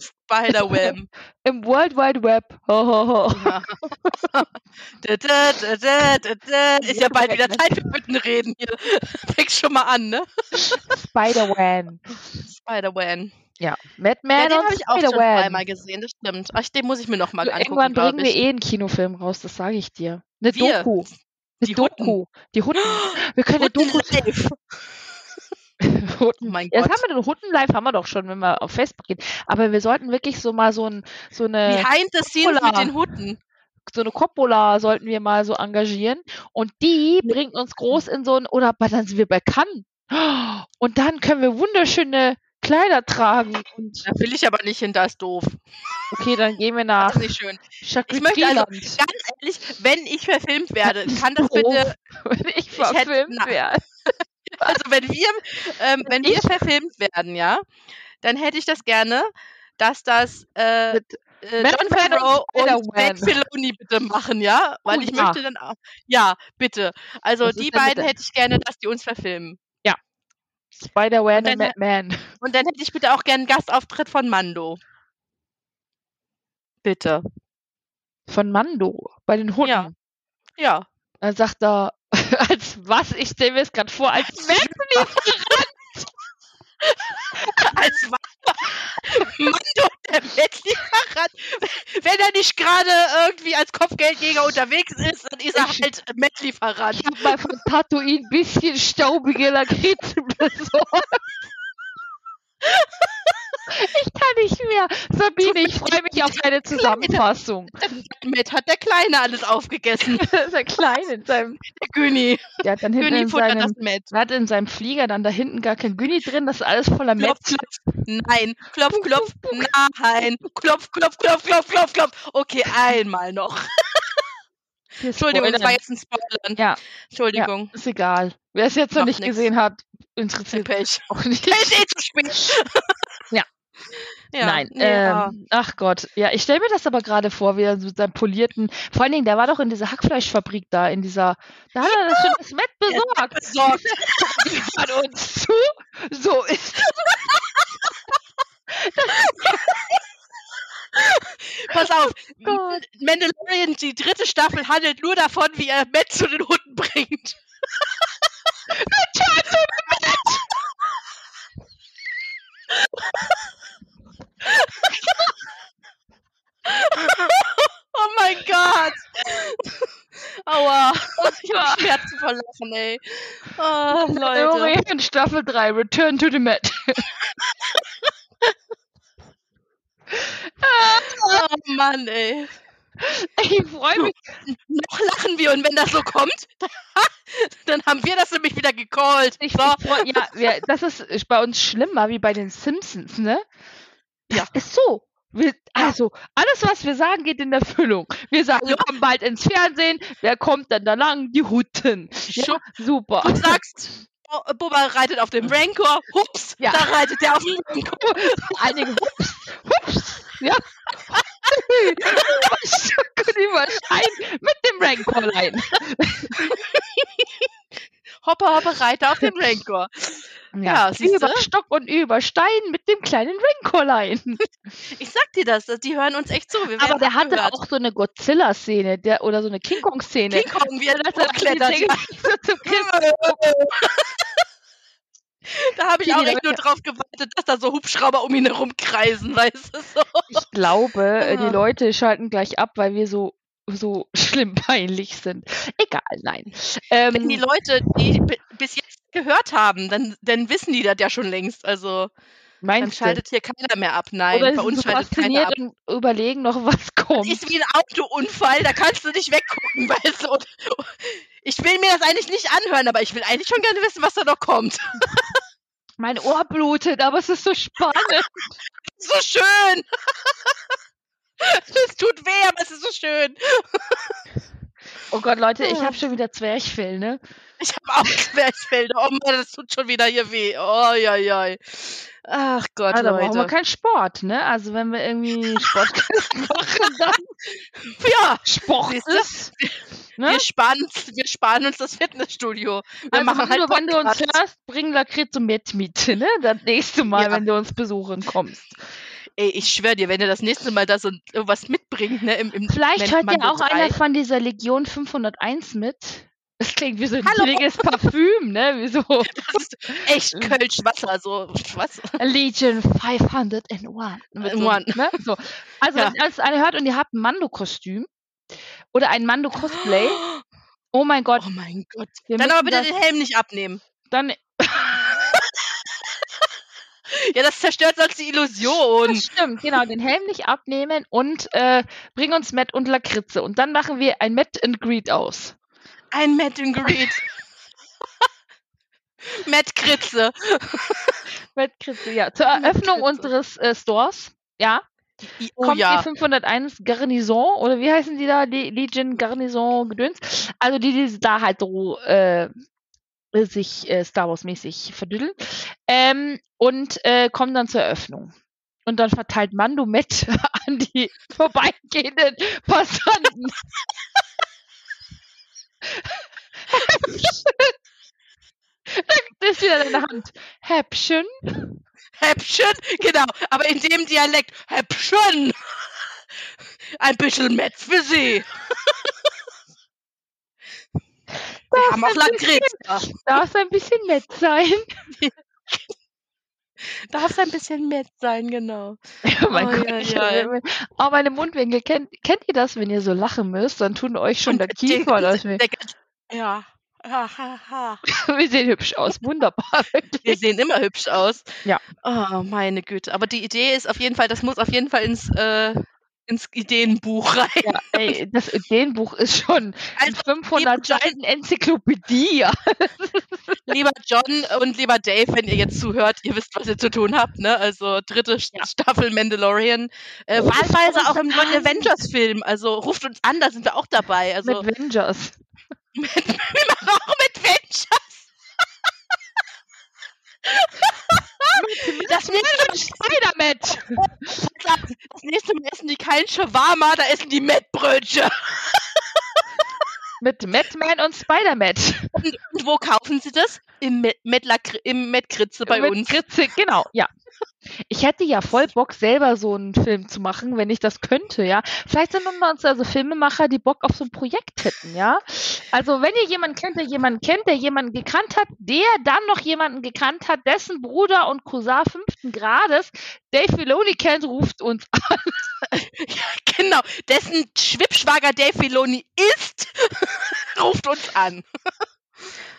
Spider-Man. im World Wide Web. Ja. Da, da, da. Ist ja bald wieder Zeit für Büttenreden hier. Fängst schon mal an, ne? Spider-Man. Spider-Man. Ja, Ja, Batman den habe ich auch schon zweimal gesehen, das stimmt. Ach, den muss ich mir noch mal Du, angucken, Irgendwann bringen wir eh einen Kinofilm raus, das sage ich dir. Eine Wir? Doku. Eine Die Doku. Die Hutten. Wir können eine Hutten Doku. live. Oh Hutten. mein Ja, das Gott. haben wir den Hutten live haben wir doch schon, wenn wir auf Facebook gehen. Aber wir sollten wirklich so mal so ein so eine Behind the scenes mit den Hutten. so eine Coppola sollten wir mal so engagieren und die bringt uns groß in so ein oder aber dann sind wir bei Cannes. Und dann können wir wunderschöne Kleider tragen und Da will ich aber nicht hin, da ist doof. okay, dann gehen wir Das nach ist nicht schön. Shangri-La. Ich möchte also ganz ehrlich, wenn ich verfilmt werde, kann das bitte wenn ich verfilmt werde. Also wenn wir, ähm, wenn wir verfilmt werden, ja, dann hätte ich das gerne, dass das äh, Mit äh, John Favreau und. Dave Filoni bitte machen, ja? Weil Oh ich ja. möchte dann auch. Ja, bitte. Also die beiden hätte ich gerne, dass die uns verfilmen. Spider-Man Und Batman. Und dann hätte ich bitte auch gerne einen Gastauftritt von Mando. Bitte. Von Mando. Bei den Hunden. Ja. Ja. Dann sagt er, als was? Ich stelle mir es gerade vor, als Metzli. Als Wasser. Mando, der Mettlieferant. Wenn er nicht gerade irgendwie als Kopfgeldjäger unterwegs ist, dann ist er halt Mettlieferant. Ich habe mal von Tatooine ein bisschen staubige Lakritze besorgt. Ich kann nicht mehr. Sabine, ich freue mich auf deine Zusammenfassung. Matt hat der Kleine alles aufgegessen. Das ist ein klein in seinem. Der Güni. Der hat dann hinten in das seinem. Matt. Er hat in seinem Flieger dann da hinten gar kein Güni drin, das ist alles voller klopf. Nein. Klopf, klopf. Nein. Klopf, klopf, klopf, klopf, klopf, klopf. Okay, einmal noch. Entschuldigung, das war jetzt ein Spoiler. Ja, Entschuldigung. ist egal. Wer es jetzt noch Macht nicht nix. gesehen hat, interessiert Pech. auch nicht. Der ist eh zu spät. Ja. Ja. Nein, ja. ähm, ach Gott. Ja, ich stelle mir das aber gerade vor, wie er so seinen polierten. Vor allen Dingen, der war doch in dieser Hackfleischfabrik da, in dieser. Da hat er das schon das Met besorgt. besorgt. An uns zu. So ist. Pass auf, Gott. Mandalorian, die dritte Staffel handelt nur davon, wie er Matt zu den Hunden bringt. oh mein Gott. Aua. Ich hab Schmerzen vor Lachen, ey. Oh, Leute. Mandalorian Staffel 3, Return to the Met. Oh Mann, ey. Ich freue mich. Noch lachen wir und wenn das so kommt, dann haben wir das nämlich wieder gecallt. Ich, So. ich freu, ja, wir, das ist bei uns schlimmer wie bei den Simpsons, ne? Das Ja. ist so. Wir, also, alles, was wir sagen, geht in Erfüllung. Wir sagen, wir kommen bald ins Fernsehen. Wer kommt dann da lang? Die Hutten. Ja, super. Du sagst, Bubba reitet auf dem Rancor, hups, Ja. da reitet der auf dem Rancor. Einige Hups, Hups, ja. Überstock und überstein mit dem Rankorlein. Hoppe, hoppe, reite auf dem Rancor. Ja, siehste? über Stock und über Stein mit dem kleinen Rankorlein. Ich sag dir das, die hören uns echt zu. Aber der hatte abgehört. auch so eine Godzilla-Szene der, oder so eine King Kong-Szene. King Kong, wie er dass er hochklettert. die Dinge Ja. so zum Kissen- Da habe ich auch echt nur drauf gewartet, dass da so Hubschrauber um ihn herum kreisen, weißt du so. Ich glaube, äh, die Ja. Leute schalten gleich ab, weil wir so so schlimm peinlich sind. Egal, nein. Ähm, Wenn die Leute, die bi- bis jetzt gehört haben, dann, dann wissen die das ja schon längst. Also dann schaltet hier keiner mehr ab. Nein, bei uns so schaltet keiner ab. und überlegen noch, was kommt. ist wie ein Autounfall, da kannst du nicht weggucken, weißt du. Und ich will mir das eigentlich nicht anhören, aber ich will eigentlich schon gerne wissen, was da noch kommt. Mein Ohr blutet, aber es ist so spannend. So schön! Es tut weh, aber es ist so schön. Oh Gott, Leute, ich habe schon wieder Zwerchfell, ne? Auch Zwerchfell. Oh Mann, das tut schon wieder hier weh. Oh, ja, ja. Ach Gott, Ah, da brauchen wir Leute. keinen Sport, ne? Also wenn wir irgendwie Sport machen, dann Ja, Sport ist. Ne? wir, sparen, uns- wir sparen uns das Fitnessstudio. Wir Also machen halt wenn du uns hörst, bring Lakritze mit mit, ne? Das nächste Mal, Ja. wenn du uns besuchen kommst. Ey, ich schwör dir, wenn ihr das nächste Mal da so irgendwas mitbringt, ne, im, im Vielleicht hört ja auch einer von dieser Legion 501 mit. Das klingt wie so ein billiges Parfüm, ne? Wie so Das ist echt Kölsch Wasser, so was? Legion 501. Mit so, One. ne? so. Also, Ja. wenn ihr es alle hört und ihr habt ein Mando-Kostüm oder ein Mando-Cosplay, oh mein Gott, Oh mein Gott. wir Dann aber bitte das, den Helm nicht abnehmen. dann, Ja, das zerstört sonst die Illusion. das stimmt, genau, den Helm nicht abnehmen und äh, bring uns Matt und Lakritze. Und dann machen wir ein Matt and Greet aus. Ein Matt and Greet. Matt Kritze. Matt Kritze, ja. Zur Eröffnung unseres äh, Stores, ja, Oh kommt ja. die 501 Garnison oder wie heißen die da? Die Legion Garnison Gedöns. Also die, die da halt so äh, sich äh, Star Wars-mäßig verdüddeln. Ähm, und äh, kommen dann zur Eröffnung. Und dann verteilt Mando Met an die vorbeigehenden Passanten. das ist wieder in der Hand. Häppchen. Häppchen, genau, aber in dem Dialekt. Häppchen. Ein bisschen Met für Sie. Wir haben auch Lakritz. Darf es ein bisschen nett sein? Darf es ein bisschen nett sein, genau. Oh mein Oh, Gott. ja, ich ja. Oh, meine Mundwinkel. Kennt, kennt ihr das, wenn ihr so lachen müsst? Dann tun euch schon der Kiefer der, Ja. Ha, ha, ha. Wir sehen hübsch aus. Wunderbar. Wir Wirklich. sehen immer hübsch aus. Ja. Oh, meine Güte. Aber die Idee ist auf jeden Fall, das muss auf jeden Fall ins, äh, ins Ideenbuch rein. Ja, ey, das Ideenbuch ist schon Also, 500 John- Seiten Enzyklopädie. Ja. lieber John und lieber Dave, wenn ihr jetzt zuhört, ihr wisst, was ihr zu tun habt, ne? Also dritte St- Staffel Mandalorian. Äh, wahlweise auch im neuen. Avengers-Film. Also ruft uns an, da sind wir auch dabei. Also Mit Avengers. wir machen auch mit Avengers. Das nächste, Mal, Spider-Man. das nächste Mal essen die kein Shawarma, da essen die Mettbrötchen. Mit Madman und Spider-Man. Und, wo kaufen sie das? Im, Met im Mettkritze bei Mit uns. Kritze, genau, ja. Ich hätte ja voll Bock, selber so einen Film zu machen, wenn ich das könnte, ja. Vielleicht sind unter uns also Filmemacher, die Bock auf so ein Projekt hätten, ja. Also, wenn ihr jemanden kennt, der jemanden kennt, der jemanden gekannt hat, der dann noch jemanden gekannt hat, dessen Bruder und Cousin fünften Grades Dave Filoni kennt, ruft uns an. Genau, dessen Schwippschwager Dave Filoni ist, ruft uns an.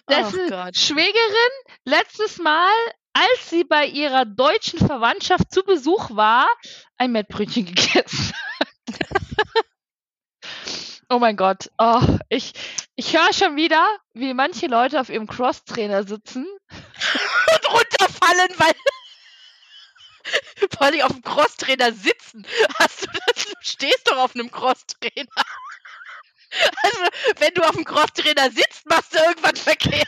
Dessen Oh Gott. Schwägerin letztes Mal, als sie bei ihrer deutschen Verwandtschaft zu Besuch war, ein Mettbrötchen gegessen oh mein Gott. Oh, ich ich höre schon wieder, wie manche Leute auf ihrem Crosstrainer sitzen. Und runterfallen, weil. Vor allem auf dem Crosstrainer sitzen. Hast du das? Du stehst doch auf einem Crosstrainer. Also, wenn du auf dem Crosstrainer sitzt, machst du irgendwas verkehrt.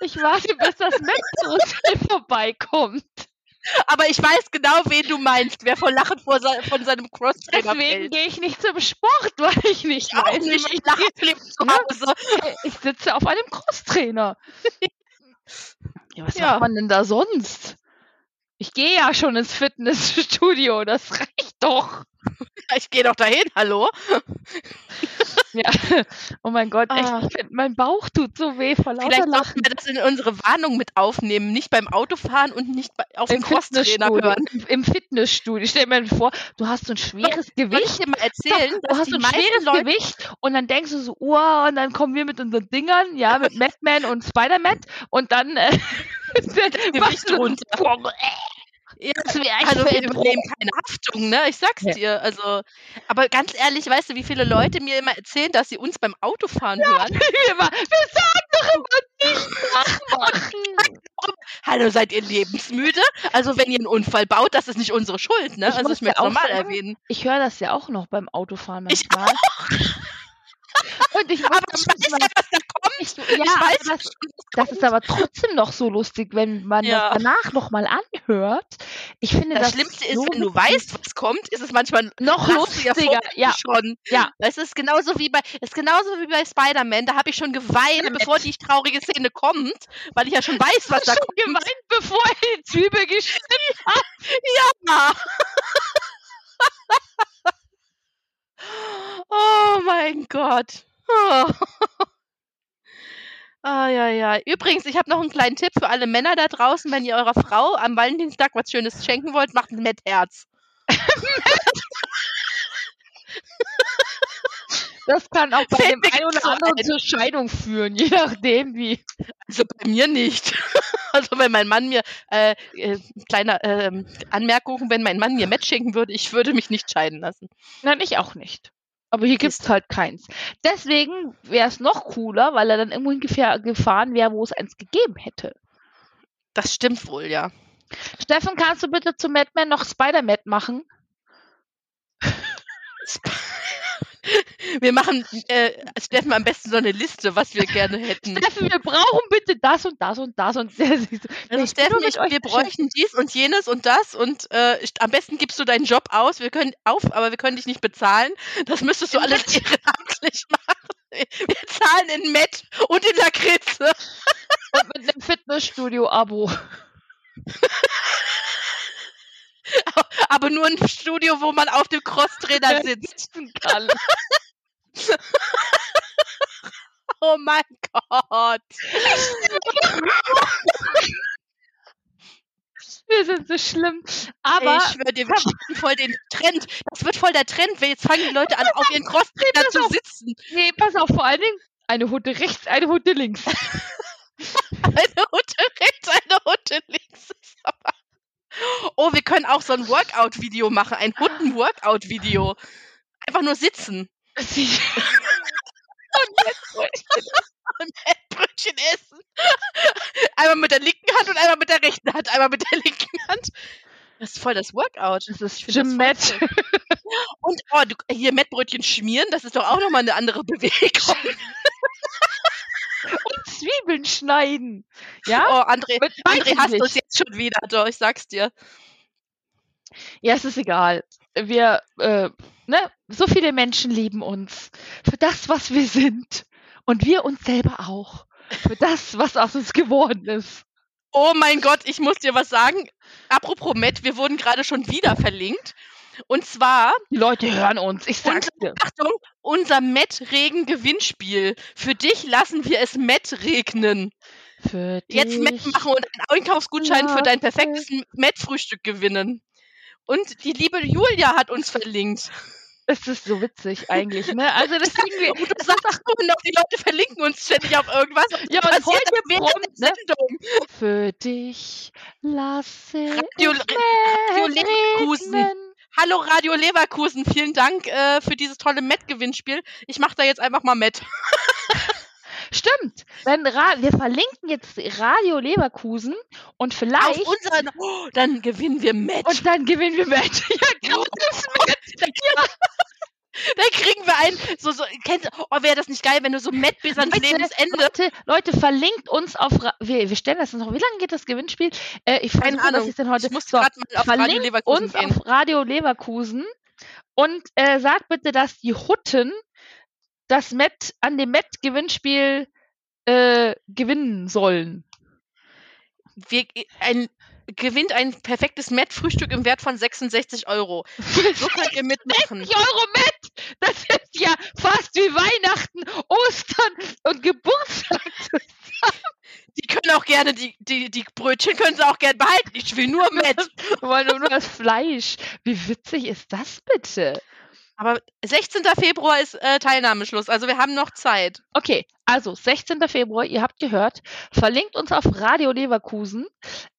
Ich warte, bis das Mettbrötchen vorbeikommt. Aber ich weiß genau, wen du meinst, wer vor Lachen vor se von seinem Crosstrainer Deswegen gehe ich nicht zum Sport, weil ich nicht Ich weiß, nicht, ich lache zu Ne? Hause. Ich sitze auf einem Crosstrainer. Ja, was Ja. macht man denn da sonst? Ich gehe ja schon ins Fitnessstudio, das reicht doch. Ich gehe doch dahin, hallo? Ja. Oh mein Gott, echt, Ah. ich mein Bauch tut so weh vor lauter Vielleicht Lachen. wir das in unsere Warnung mit aufnehmen. Nicht beim Autofahren und nicht auf dem Im Crosstrainer Fitnessstudio, hören. im, Fitnessstudio. Stell dir mal vor, du hast so ein schweres Soll ich Gewicht. dir mal erzählen, du hast so ein schweres Leute Gewicht und dann denkst du so, wow, und dann kommen wir mit unseren Dingern, ja, mit Madman und Spider-Man und dann äh, machst du runter. Boah, Ja, das wär echt also wir Feldbruch. übernehmen keine Haftung, ne? Ich sag's Ja. dir. Also, aber ganz ehrlich, weißt du, wie viele Leute mir immer erzählen, dass sie uns beim Autofahren hören? wir, wir sagen doch immer nicht nachmachen. Hallo, seid ihr lebensmüde? Also, wenn ihr einen Unfall baut, das ist nicht unsere Schuld, ne? Ich also, muss ich möchte ja es auch normal sagen, erwähnen. Ich höre das ja auch noch beim Autofahren Ich manchmal. Und ich Aber ich weiß manchmal- ja, was da kommt. ich, ja, ich weiß, das, das kommt. ist aber trotzdem noch so lustig, wenn man Ja. das danach nochmal anhört. Ich finde Das das Schlimmste ist, so wenn du weißt, was kommt, ist es manchmal noch lustiger. vorher Ja, schon. ja. Es ist genauso wie bei, es ist genauso wie bei Spider-Man. Da habe ich schon geweint, bevor die traurige Szene kommt, weil ich ja schon weiß, was da schon kommt. geweint, bevor er die Zwiebel geschnitten Ja. Oh mein Gott. Oh. Ah, ja, ja. Übrigens, ich habe noch einen kleinen Tipp für alle Männer da draußen. Wenn ihr eurer Frau am Valentinstag was Schönes schenken wollt, macht ein Mettherz. Das kann auch bei Fällt dem einen oder anderen zur Scheidung führen, je nachdem wie. Also bei mir nicht. Also wenn mein Mann mir, äh, äh, kleine ähm, Anmerkung, wenn mein Mann mir Met schenken würde, ich würde mich nicht scheiden lassen. Nein, ich auch nicht. Aber hier gibt es halt keins. Deswegen wäre es noch cooler, weil er dann irgendwo hingefähr- gefahren wäre, wo es eins gegeben hätte. Das stimmt wohl, ja. Steffen, kannst du bitte zu Madman noch Spider-Man machen? Wir machen, äh, Steffen, am besten so eine Liste, was wir gerne hätten. Steffen, wir brauchen bitte das und das und das und das. Also Steffen, ich, wir bräuchten dies und jenes und das und äh, am besten gibst du deinen Job aus. Wir können auf, aber wir können dich nicht bezahlen. Das müsstest du alles ehrenamtlich machen. Wir zahlen in Met und in Lakritze. Und mit einem Fitnessstudio-Abo. Aber nur ein Studio, wo man auf dem Crosstrainer sitzt. kann. oh mein Gott. Wir sind so schlimm. Aber. Ich schwöre dir, wir schieben voll den Trend. Das wird voll der Trend, weil jetzt fangen die Leute an, auf ihren Crosstrainer nee, zu auf. sitzen. Nee, pass auf, vor allen Dingen eine Hutte rechts, eine Hutte links. eine Hutte rechts, eine Hutte links. Oh, wir können auch so ein Workout-Video machen, ein Hutten-Workout-Video. Einfach nur sitzen. und Mettbrötchen essen. Einmal mit der linken Hand und einmal mit der rechten Hand. Einmal mit der linken Hand. Das ist voll das Workout. Das ist Jim Matt. Und oh, du, hier Mettbrötchen schmieren, das ist doch auch nochmal eine andere Bewegung. Und Zwiebeln schneiden. Ja? Oh, André, André hasst uns jetzt schon wieder, doch, ich sag's dir. Ja, es ist egal. Wir, äh, ne, so viele Menschen lieben uns für das, was wir sind. Und wir uns selber auch. Für das, was aus uns geworden ist. Oh mein Gott, ich muss dir was sagen. Apropos Matt, wir wurden gerade schon wieder verlinkt. Und zwar. Die Leute hören uns, ich sag's dir. Achtung, unser Met-Regen-Gewinnspiel. Für dich lassen wir es Met regnen. Für dich. Jetzt Met machen und einen Einkaufsgutschein für dein perfektes Met-Frühstück gewinnen. Und die liebe Julia hat uns verlinkt. Es ist so witzig eigentlich, ne? Also das wir. Und du sagst doch, die Leute verlinken uns ständig auf irgendwas. Ja, und passiert wir prompt, ne? Für dich lasse Radio, Radio Leverkusen. Hallo Radio Leverkusen, vielen Dank äh, für dieses tolle Met-Gewinnspiel. Ich mache da jetzt einfach mal Met. Stimmt. Wenn Ra wir verlinken jetzt Radio Leverkusen und vielleicht. Auf unseren, oh, dann gewinnen wir Met. Und dann gewinnen wir Met. Ja, gratis Met. Ja. Dann kriegen wir ein, so, so, kennst oh, wäre das nicht geil, wenn du so Met bis ans Leute, Lebensende. Leute, Leute, verlinkt uns auf, wir, wir stellen das noch, wie lange geht das Gewinnspiel? Äh, ich Keine Ahnung, was ist denn heute? Ich muss so, mal auf Radio Leverkusen uns gehen. auf Radio Leverkusen und äh, sagt bitte, dass die Hutten das Met an dem Met-Gewinnspiel äh, gewinnen sollen. Wir, ein, gewinnt ein perfektes Met-Frühstück im Wert von 66 Euro. So könnt ihr mitmachen. 60 Euro Met! Das ist ja fast wie Weihnachten, Ostern und Geburtstag zusammen. Die können auch gerne, die, die, die Brötchen können sie auch gerne behalten. Ich will nur Met. Wir wollen nur das Fleisch. Wie witzig ist das bitte? Aber 16. Februar ist äh, Teilnahmeschluss, also wir haben noch Zeit. Okay, also 16. Februar, ihr habt gehört, verlinkt uns auf Radio Leverkusen.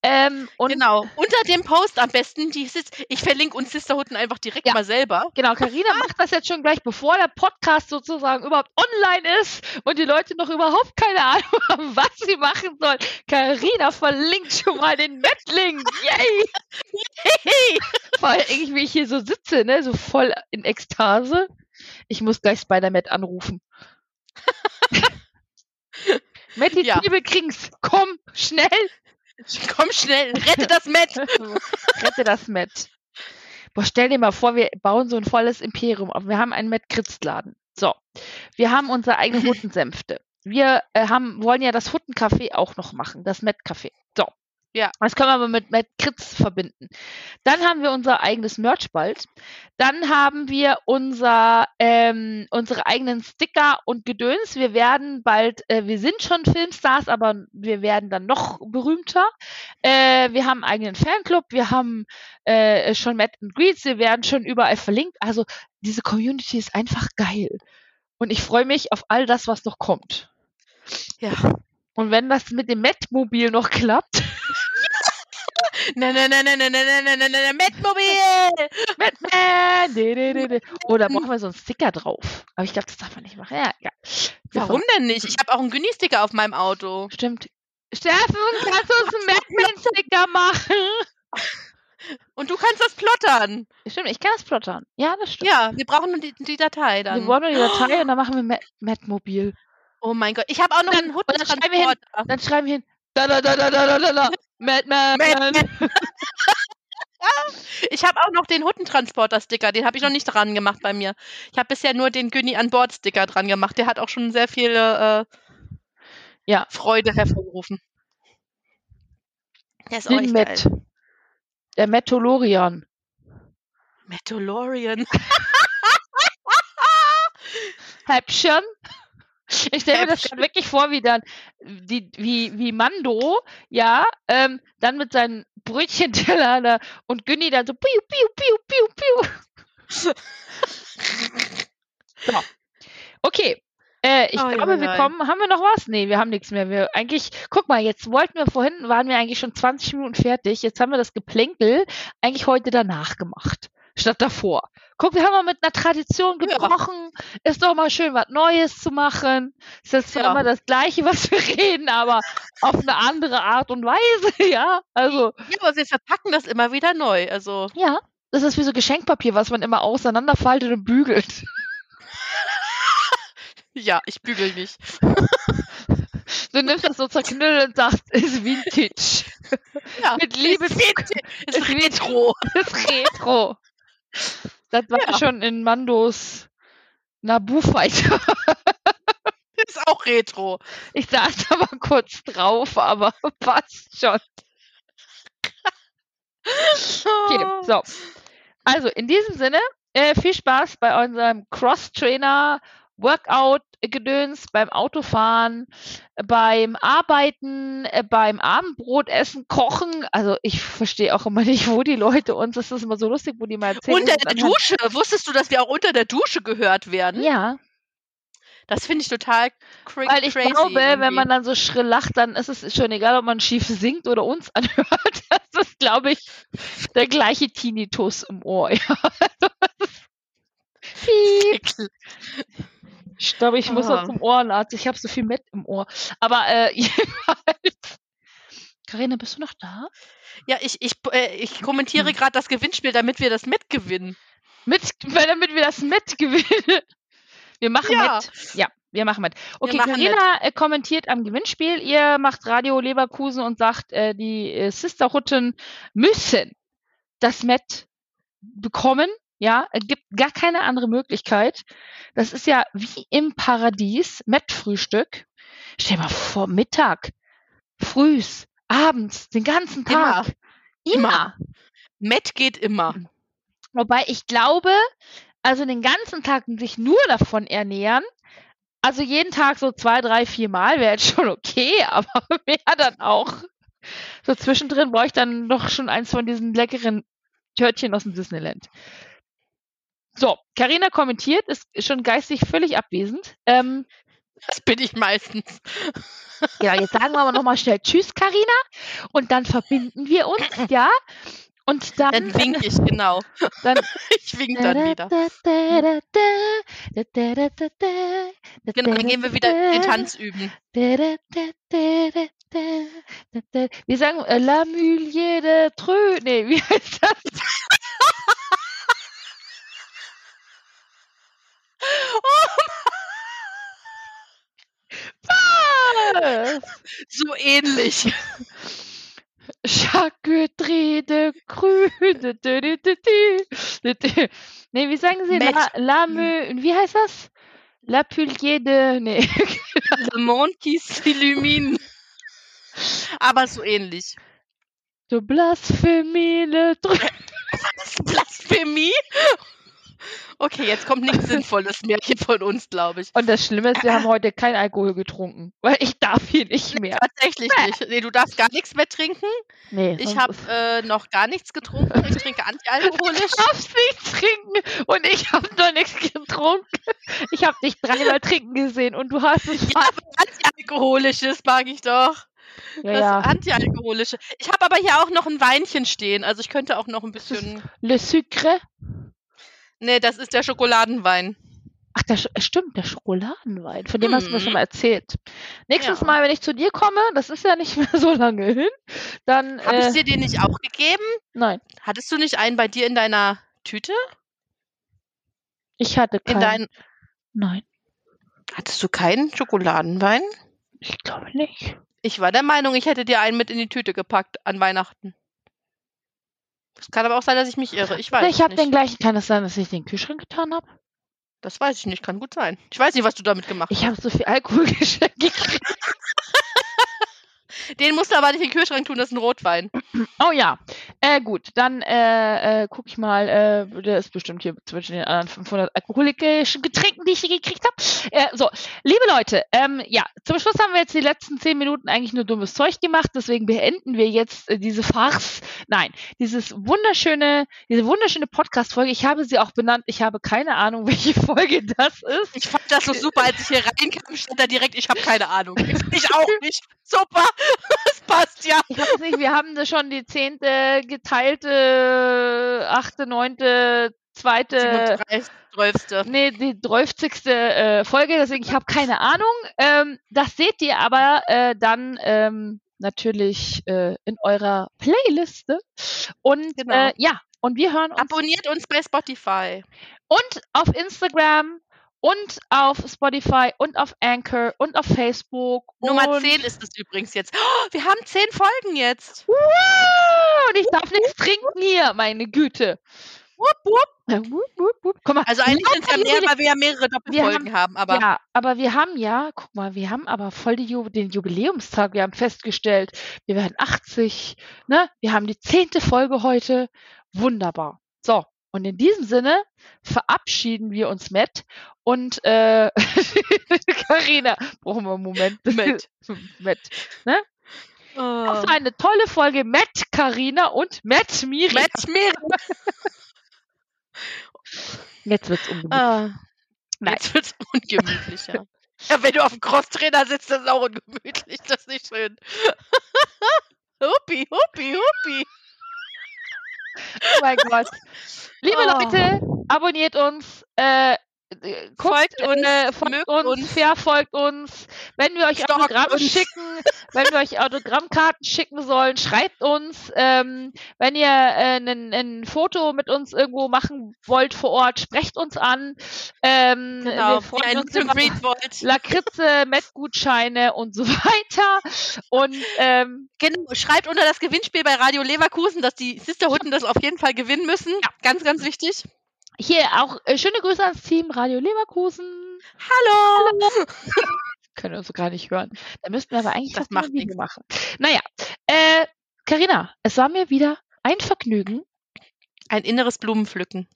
Ähm, genau, unter dem Post am besten, die Sis ich verlinke uns Sisterhutten einfach direkt ja. mal selber. Genau, Karina macht das jetzt schon gleich, bevor der Podcast sozusagen überhaupt online ist und die Leute noch überhaupt keine Ahnung haben, was sie machen sollen. Karina verlinkt schon mal den Netlink. Yay! Yay! Vor allem, wie ich hier so sitze, ne, so voll in Ekstase. Ich muss gleich Spider-Man anrufen. Matti, ja. liebe Krings, komm schnell. Komm schnell, rette das Met. rette das Met. Boah, stell dir mal vor, wir bauen so ein volles Imperium auf. Wir haben einen Met-Kritzladen. So, wir haben unsere eigenen Huttensenfte. Wir äh, haben, wollen ja das Huttencafé auch noch machen, das Met-Café. So, ja. Das können wir aber mit Matt Kritz verbinden. Dann haben wir unser eigenes Merch bald. Dann haben wir unser, ähm, unsere eigenen Sticker und Gedöns. Wir werden bald, äh, wir sind schon Filmstars, aber wir werden dann noch berühmter. Äh, wir haben einen eigenen Fanclub, wir haben äh, schon Matt and Greets, wir werden schon überall verlinkt. Also diese Community ist einfach geil. Und ich freue mich auf all das, was noch kommt. Ja. Und wenn das mit dem Met-Mobil noch klappt. Na, na, na, na, na, na, na, na, na, na, Metmobil! Metman! Oder brauchen wir so einen Sticker drauf? Aber ich glaube, das darf man nicht machen. Ja, ja. Warum denn nicht? Ich habe auch einen Günni-Sticker auf meinem Auto. Stimmt. Steffen, kannst du uns einen Metman-Sticker machen? Und du kannst das plottern. Stimmt, ich kann das plottern. Ja, das stimmt. Ja, wir brauchen nur die, die Datei Wir dann. wollen nur die Datei und dann machen wir Matt, Matt Mobil. Oh mein Gott. Ich habe auch noch Dann- einen und dann schreiben wir hin- Huttentransporter. Dann schreiben wir hin. Da da da da da da da da. Matt Man. Matt Ich habe auch noch den Huttentransporter-Sticker. Den habe ich noch nicht dran gemacht bei mir. Ich habe bisher nur den Günni an Bord-Sticker dran gemacht. Der hat auch schon sehr viel äh, Ja. Freude hervorgerufen. Der ist auch Den echt Matt. geil. Der Metolorian. Metolorian. Häppchen. Ich stelle mir das grad wirklich vor, wie dann, die, wie, wie Mando, ja, ähm, dann mit seinen Brötchenteller da und Günni dann so piu, piu, piu, piu, piu. so. Okay. Äh, ich Oh, glaube, je, wir kommen, haben wir noch was? Nee, wir haben nichts mehr. Wir eigentlich, guck mal, jetzt wollten wir vorhin, waren wir eigentlich schon 20 Minuten fertig. Jetzt haben wir das Geplänkel eigentlich heute danach gemacht, statt davor. Guck, wir haben mal mit einer Tradition Ja. gebrochen. Ist doch mal schön, was Neues zu machen. Ist jetzt zwar Ja. immer das Gleiche, was wir reden, aber auf eine andere Art und Weise, ja. Also, Ja, aber wir verpacken das immer wieder neu. Also, ja. Das ist wie so Geschenkpapier, was man immer auseinanderfaltet und bügelt. ja, ich bügel nicht. Du nimmst das so zerknüllt und sagst, ist Vintage. Ja, Mit Liebe ist, Vintage, ist Retro. ist Retro. Das war Ja. schon in Mandos Nabu Fighter. Ist auch Retro. Ich saß da mal kurz drauf, aber passt schon. Okay, so. Also, in diesem Sinne, äh, viel Spaß bei unserem Cross-Trainer, Workout-Gedöns, beim Autofahren, beim Arbeiten, äh, beim Abendbrot essen, kochen. Also, ich verstehe auch immer nicht, wo die Leute uns, das ist immer so lustig, wo die mal erzählen. Unter der anhand- Dusche. Wusstest du, dass wir auch unter der Dusche gehört werden? Ja, Das finde ich total cra weil ich crazy. glaube, wenn irgendwie. man dann so schrill lacht, dann ist es schon egal, ob man schief singt oder uns anhört. Das ist, glaube ich, der gleiche Tinnitus im Ohr. Ja. Piep. Ich glaube, ich muss Ah. noch zum Ohrenarzt. Ich habe so viel Met im Ohr. Aber äh, jedenfalls. Karina, bist du noch da? Ja, ich, ich, äh, ich kommentiere Hm. gerade das Gewinnspiel, damit wir das mitgewinnen. Mit, weil damit wir das mitgewinnen. Wir machen Ja. mit. Ja, wir machen mit. Okay, mit. Karina äh, kommentiert am Gewinnspiel. Ihr macht Radio Leverkusen und sagt, äh, die äh, Sisterhutten müssen das Met bekommen. Ja, es gibt gar keine andere Möglichkeit. Das ist ja wie im Paradies, Met-Frühstück. Stell dir mal vor, Mittag, frühs, abends, den ganzen Immer. Tag. Immer. Matt geht immer. Wobei ich glaube, also den ganzen Tag sich nur davon ernähren, also jeden Tag so zwei, drei, vier Mal wäre jetzt schon okay, aber mehr dann auch. So zwischendrin brauche ich dann noch schon eins von diesen leckeren Törtchen aus dem Disneyland. So, Karina kommentiert, ist schon geistig völlig abwesend. Ähm, Das bin ich meistens. ja, jetzt sagen wir aber nochmal schnell Tschüss, Karina. Und dann verbinden wir uns, ja. Und dann, Dann wink ich, genau. dann Ich wink dann wieder. Genau, dann gehen wir wieder den Tanz üben. Wir sagen äh, La Mulier de Treux. Nee, wie heißt das? Was? So ähnlich. Charcuterie de de- Nee, wie sagen Sie? La, Met. la Mü, wie heißt das? La Pullier de. Nee. Le monde qui s'illumine. Aber so ähnlich. De Blasphemie le Blasphemie? Okay, jetzt kommt nichts Sinnvolles mehr hier von uns, glaube ich. Und das Schlimme ist, wir haben heute kein Alkohol getrunken, weil ich darf hier nicht mehr. Tatsächlich nicht. Nee, du darfst gar nichts mehr trinken. Nee, Ich habe äh, noch gar nichts getrunken. Ich trinke antialkoholisch. Du darfst nichts trinken und ich habe noch nichts getrunken. Ich habe dich dreimal trinken gesehen und du hast es Ja, antialkoholisches mag ich doch. Ja, das ja. antialkoholische. Ich habe aber hier auch noch ein Weinchen stehen. Also ich könnte auch noch ein bisschen. Le Sucre. Nee, das ist der Schokoladenwein. Ach, der, äh, stimmt, der Schokoladenwein. Von dem hast du mir Mhm. schon mal erzählt. Nächstes Ja. Mal, wenn ich zu dir komme, das ist ja nicht mehr so lange hin, dann. Habe Äh, ich dir den nicht auch gegeben? nein, Hattest du nicht einen bei dir in deiner Tüte? ich hatte In keinen. dein, Nein, hattest du keinen Schokoladenwein? ich glaube nicht. Ich war der Meinung, ich hätte dir einen mit in die Tüte gepackt an Weihnachten. Es kann aber auch sein, dass ich mich irre. Ich weiß Oder ich habe nicht. den gleichen. Kann es sein, dass ich den Kühlschrank getan habe? Das weiß ich nicht, kann gut sein. Ich weiß nicht, was du damit gemacht Ich habe so viel Alkohol geschenkt gekriegt. Den musst du aber nicht in den Kühlschrank tun, das ist ein Rotwein. Oh ja. Äh, gut, dann äh, äh, guck ich mal. Äh, der ist bestimmt hier zwischen den anderen 500 alkoholischen Getränken, die ich hier gekriegt habe. Äh, so, liebe Leute, ähm, ja, zum Schluss haben wir jetzt die letzten 10 Minuten eigentlich nur dummes Zeug gemacht. Deswegen beenden wir jetzt äh, diese Farce. Nein, dieses wunderschöne, diese wunderschöne Podcast-Folge. Ich habe sie auch benannt. Ich habe keine Ahnung, welche Folge das ist. Ich fand das so super, als ich hier reinkam, stand da direkt, ich habe keine Ahnung. Ich auch nicht. Super, das passt ja. Ich weiß nicht, wir haben das schon die zehnte geteilte, achte, neunte, zweite, 37, 12. nee, die 30. Äh, Folge, deswegen ich habe keine Ahnung. Ähm, das seht ihr aber äh, dann ähm, natürlich äh, in eurer Playliste. Und Genau. äh, ja, und wir hören uns Abonniert uns bei Spotify. und auf Instagram und auf Spotify und auf Anchor und auf Facebook. Nummer und 10 ist es übrigens jetzt. Oh, wir haben 10 Folgen jetzt. Wow, und ich darf nichts trinken hier, meine Güte. Wupp, wupp. Ja, wup, wup, wup. Guck mal, Also eigentlich sind es ja mehr, weil wir ja mehrere Doppelfolgen haben, aber ja, aber wir haben ja, guck mal, wir haben aber voll Ju den Jubiläumstag. Wir haben festgestellt, wir werden 80, ne? Wir haben die zehnte Folge heute. Wunderbar. So, und in diesem Sinne verabschieden wir uns mit und äh, Carina, brauchen wir einen Moment. Mit. mit. Ne? Oh. Das war eine tolle Folge mit Carina und mit Miri. Match mir. Jetzt wird's ungemütlich. Ah, Nein. jetzt wird's ungemütlicher. ja, wenn du auf dem Crosstrainer sitzt, das ist auch ungemütlich. Das ist nicht schön. huppi, huppi, huppi. Oh mein Gott. Liebe Oh. Leute, abonniert uns, äh, Folgt uns, äh, folgt mögt uns, uns. verfolgt uns. Wenn wir euch Stalkt Autogramme uns. schicken, wenn wir euch Autogrammkarten schicken sollen, schreibt uns. Ähm, wenn ihr äh, ein, ein Foto mit uns irgendwo machen wollt vor Ort, sprecht uns an. Ähm, Genau, wir freuen uns wollt. Lakritze, Met-Gutscheine und so weiter. Und ähm, Genau, schreibt unter das Gewinnspiel bei Radio Leverkusen, dass die Sisterhunden das auf jeden Fall gewinnen müssen. Ja. Ganz, ganz wichtig. Hier auch äh, schöne Grüße ans Team Radio Leverkusen. Hallo! können wir uns so gar nicht hören. Da müssten wir aber eigentlich Das macht Video machen. Naja, äh, Carina, es war mir wieder ein Vergnügen Ein inneres Blumenpflücken.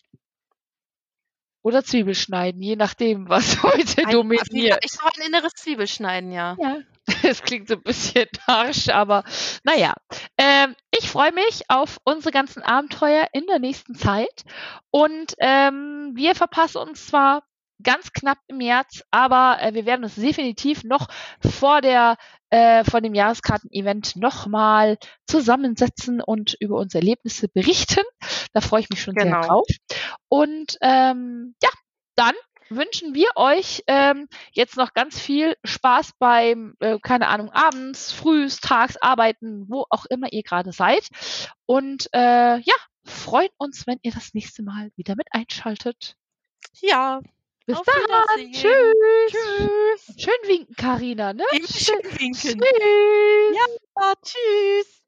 Oder Zwiebelschneiden, je nachdem, was heute Ein, dominiert. ich war ein inneres Zwiebelschneiden, ja. Ja, es klingt so ein bisschen harsch, aber naja. Ähm, ich freue mich auf unsere ganzen Abenteuer in der nächsten Zeit und ähm, wir verpassen uns zwar ganz knapp im März, aber äh, wir werden uns definitiv noch vor der äh, vor dem Jahreskarten-Event nochmal zusammensetzen und über unsere Erlebnisse berichten. Da freue ich mich schon sehr Genau. drauf. Und ähm, ja, dann wünschen wir euch ähm, jetzt noch ganz viel Spaß beim, äh, keine Ahnung, abends, frühs, tags, arbeiten, wo auch immer ihr gerade seid. Und äh, ja, freuen uns, wenn ihr das nächste Mal wieder mit einschaltet. Ja. Bis Auf dann. Tschüss. Tschüss. Schön winken, Karina, ne? Immer schön winken. Tschüss. Ja, tschüss.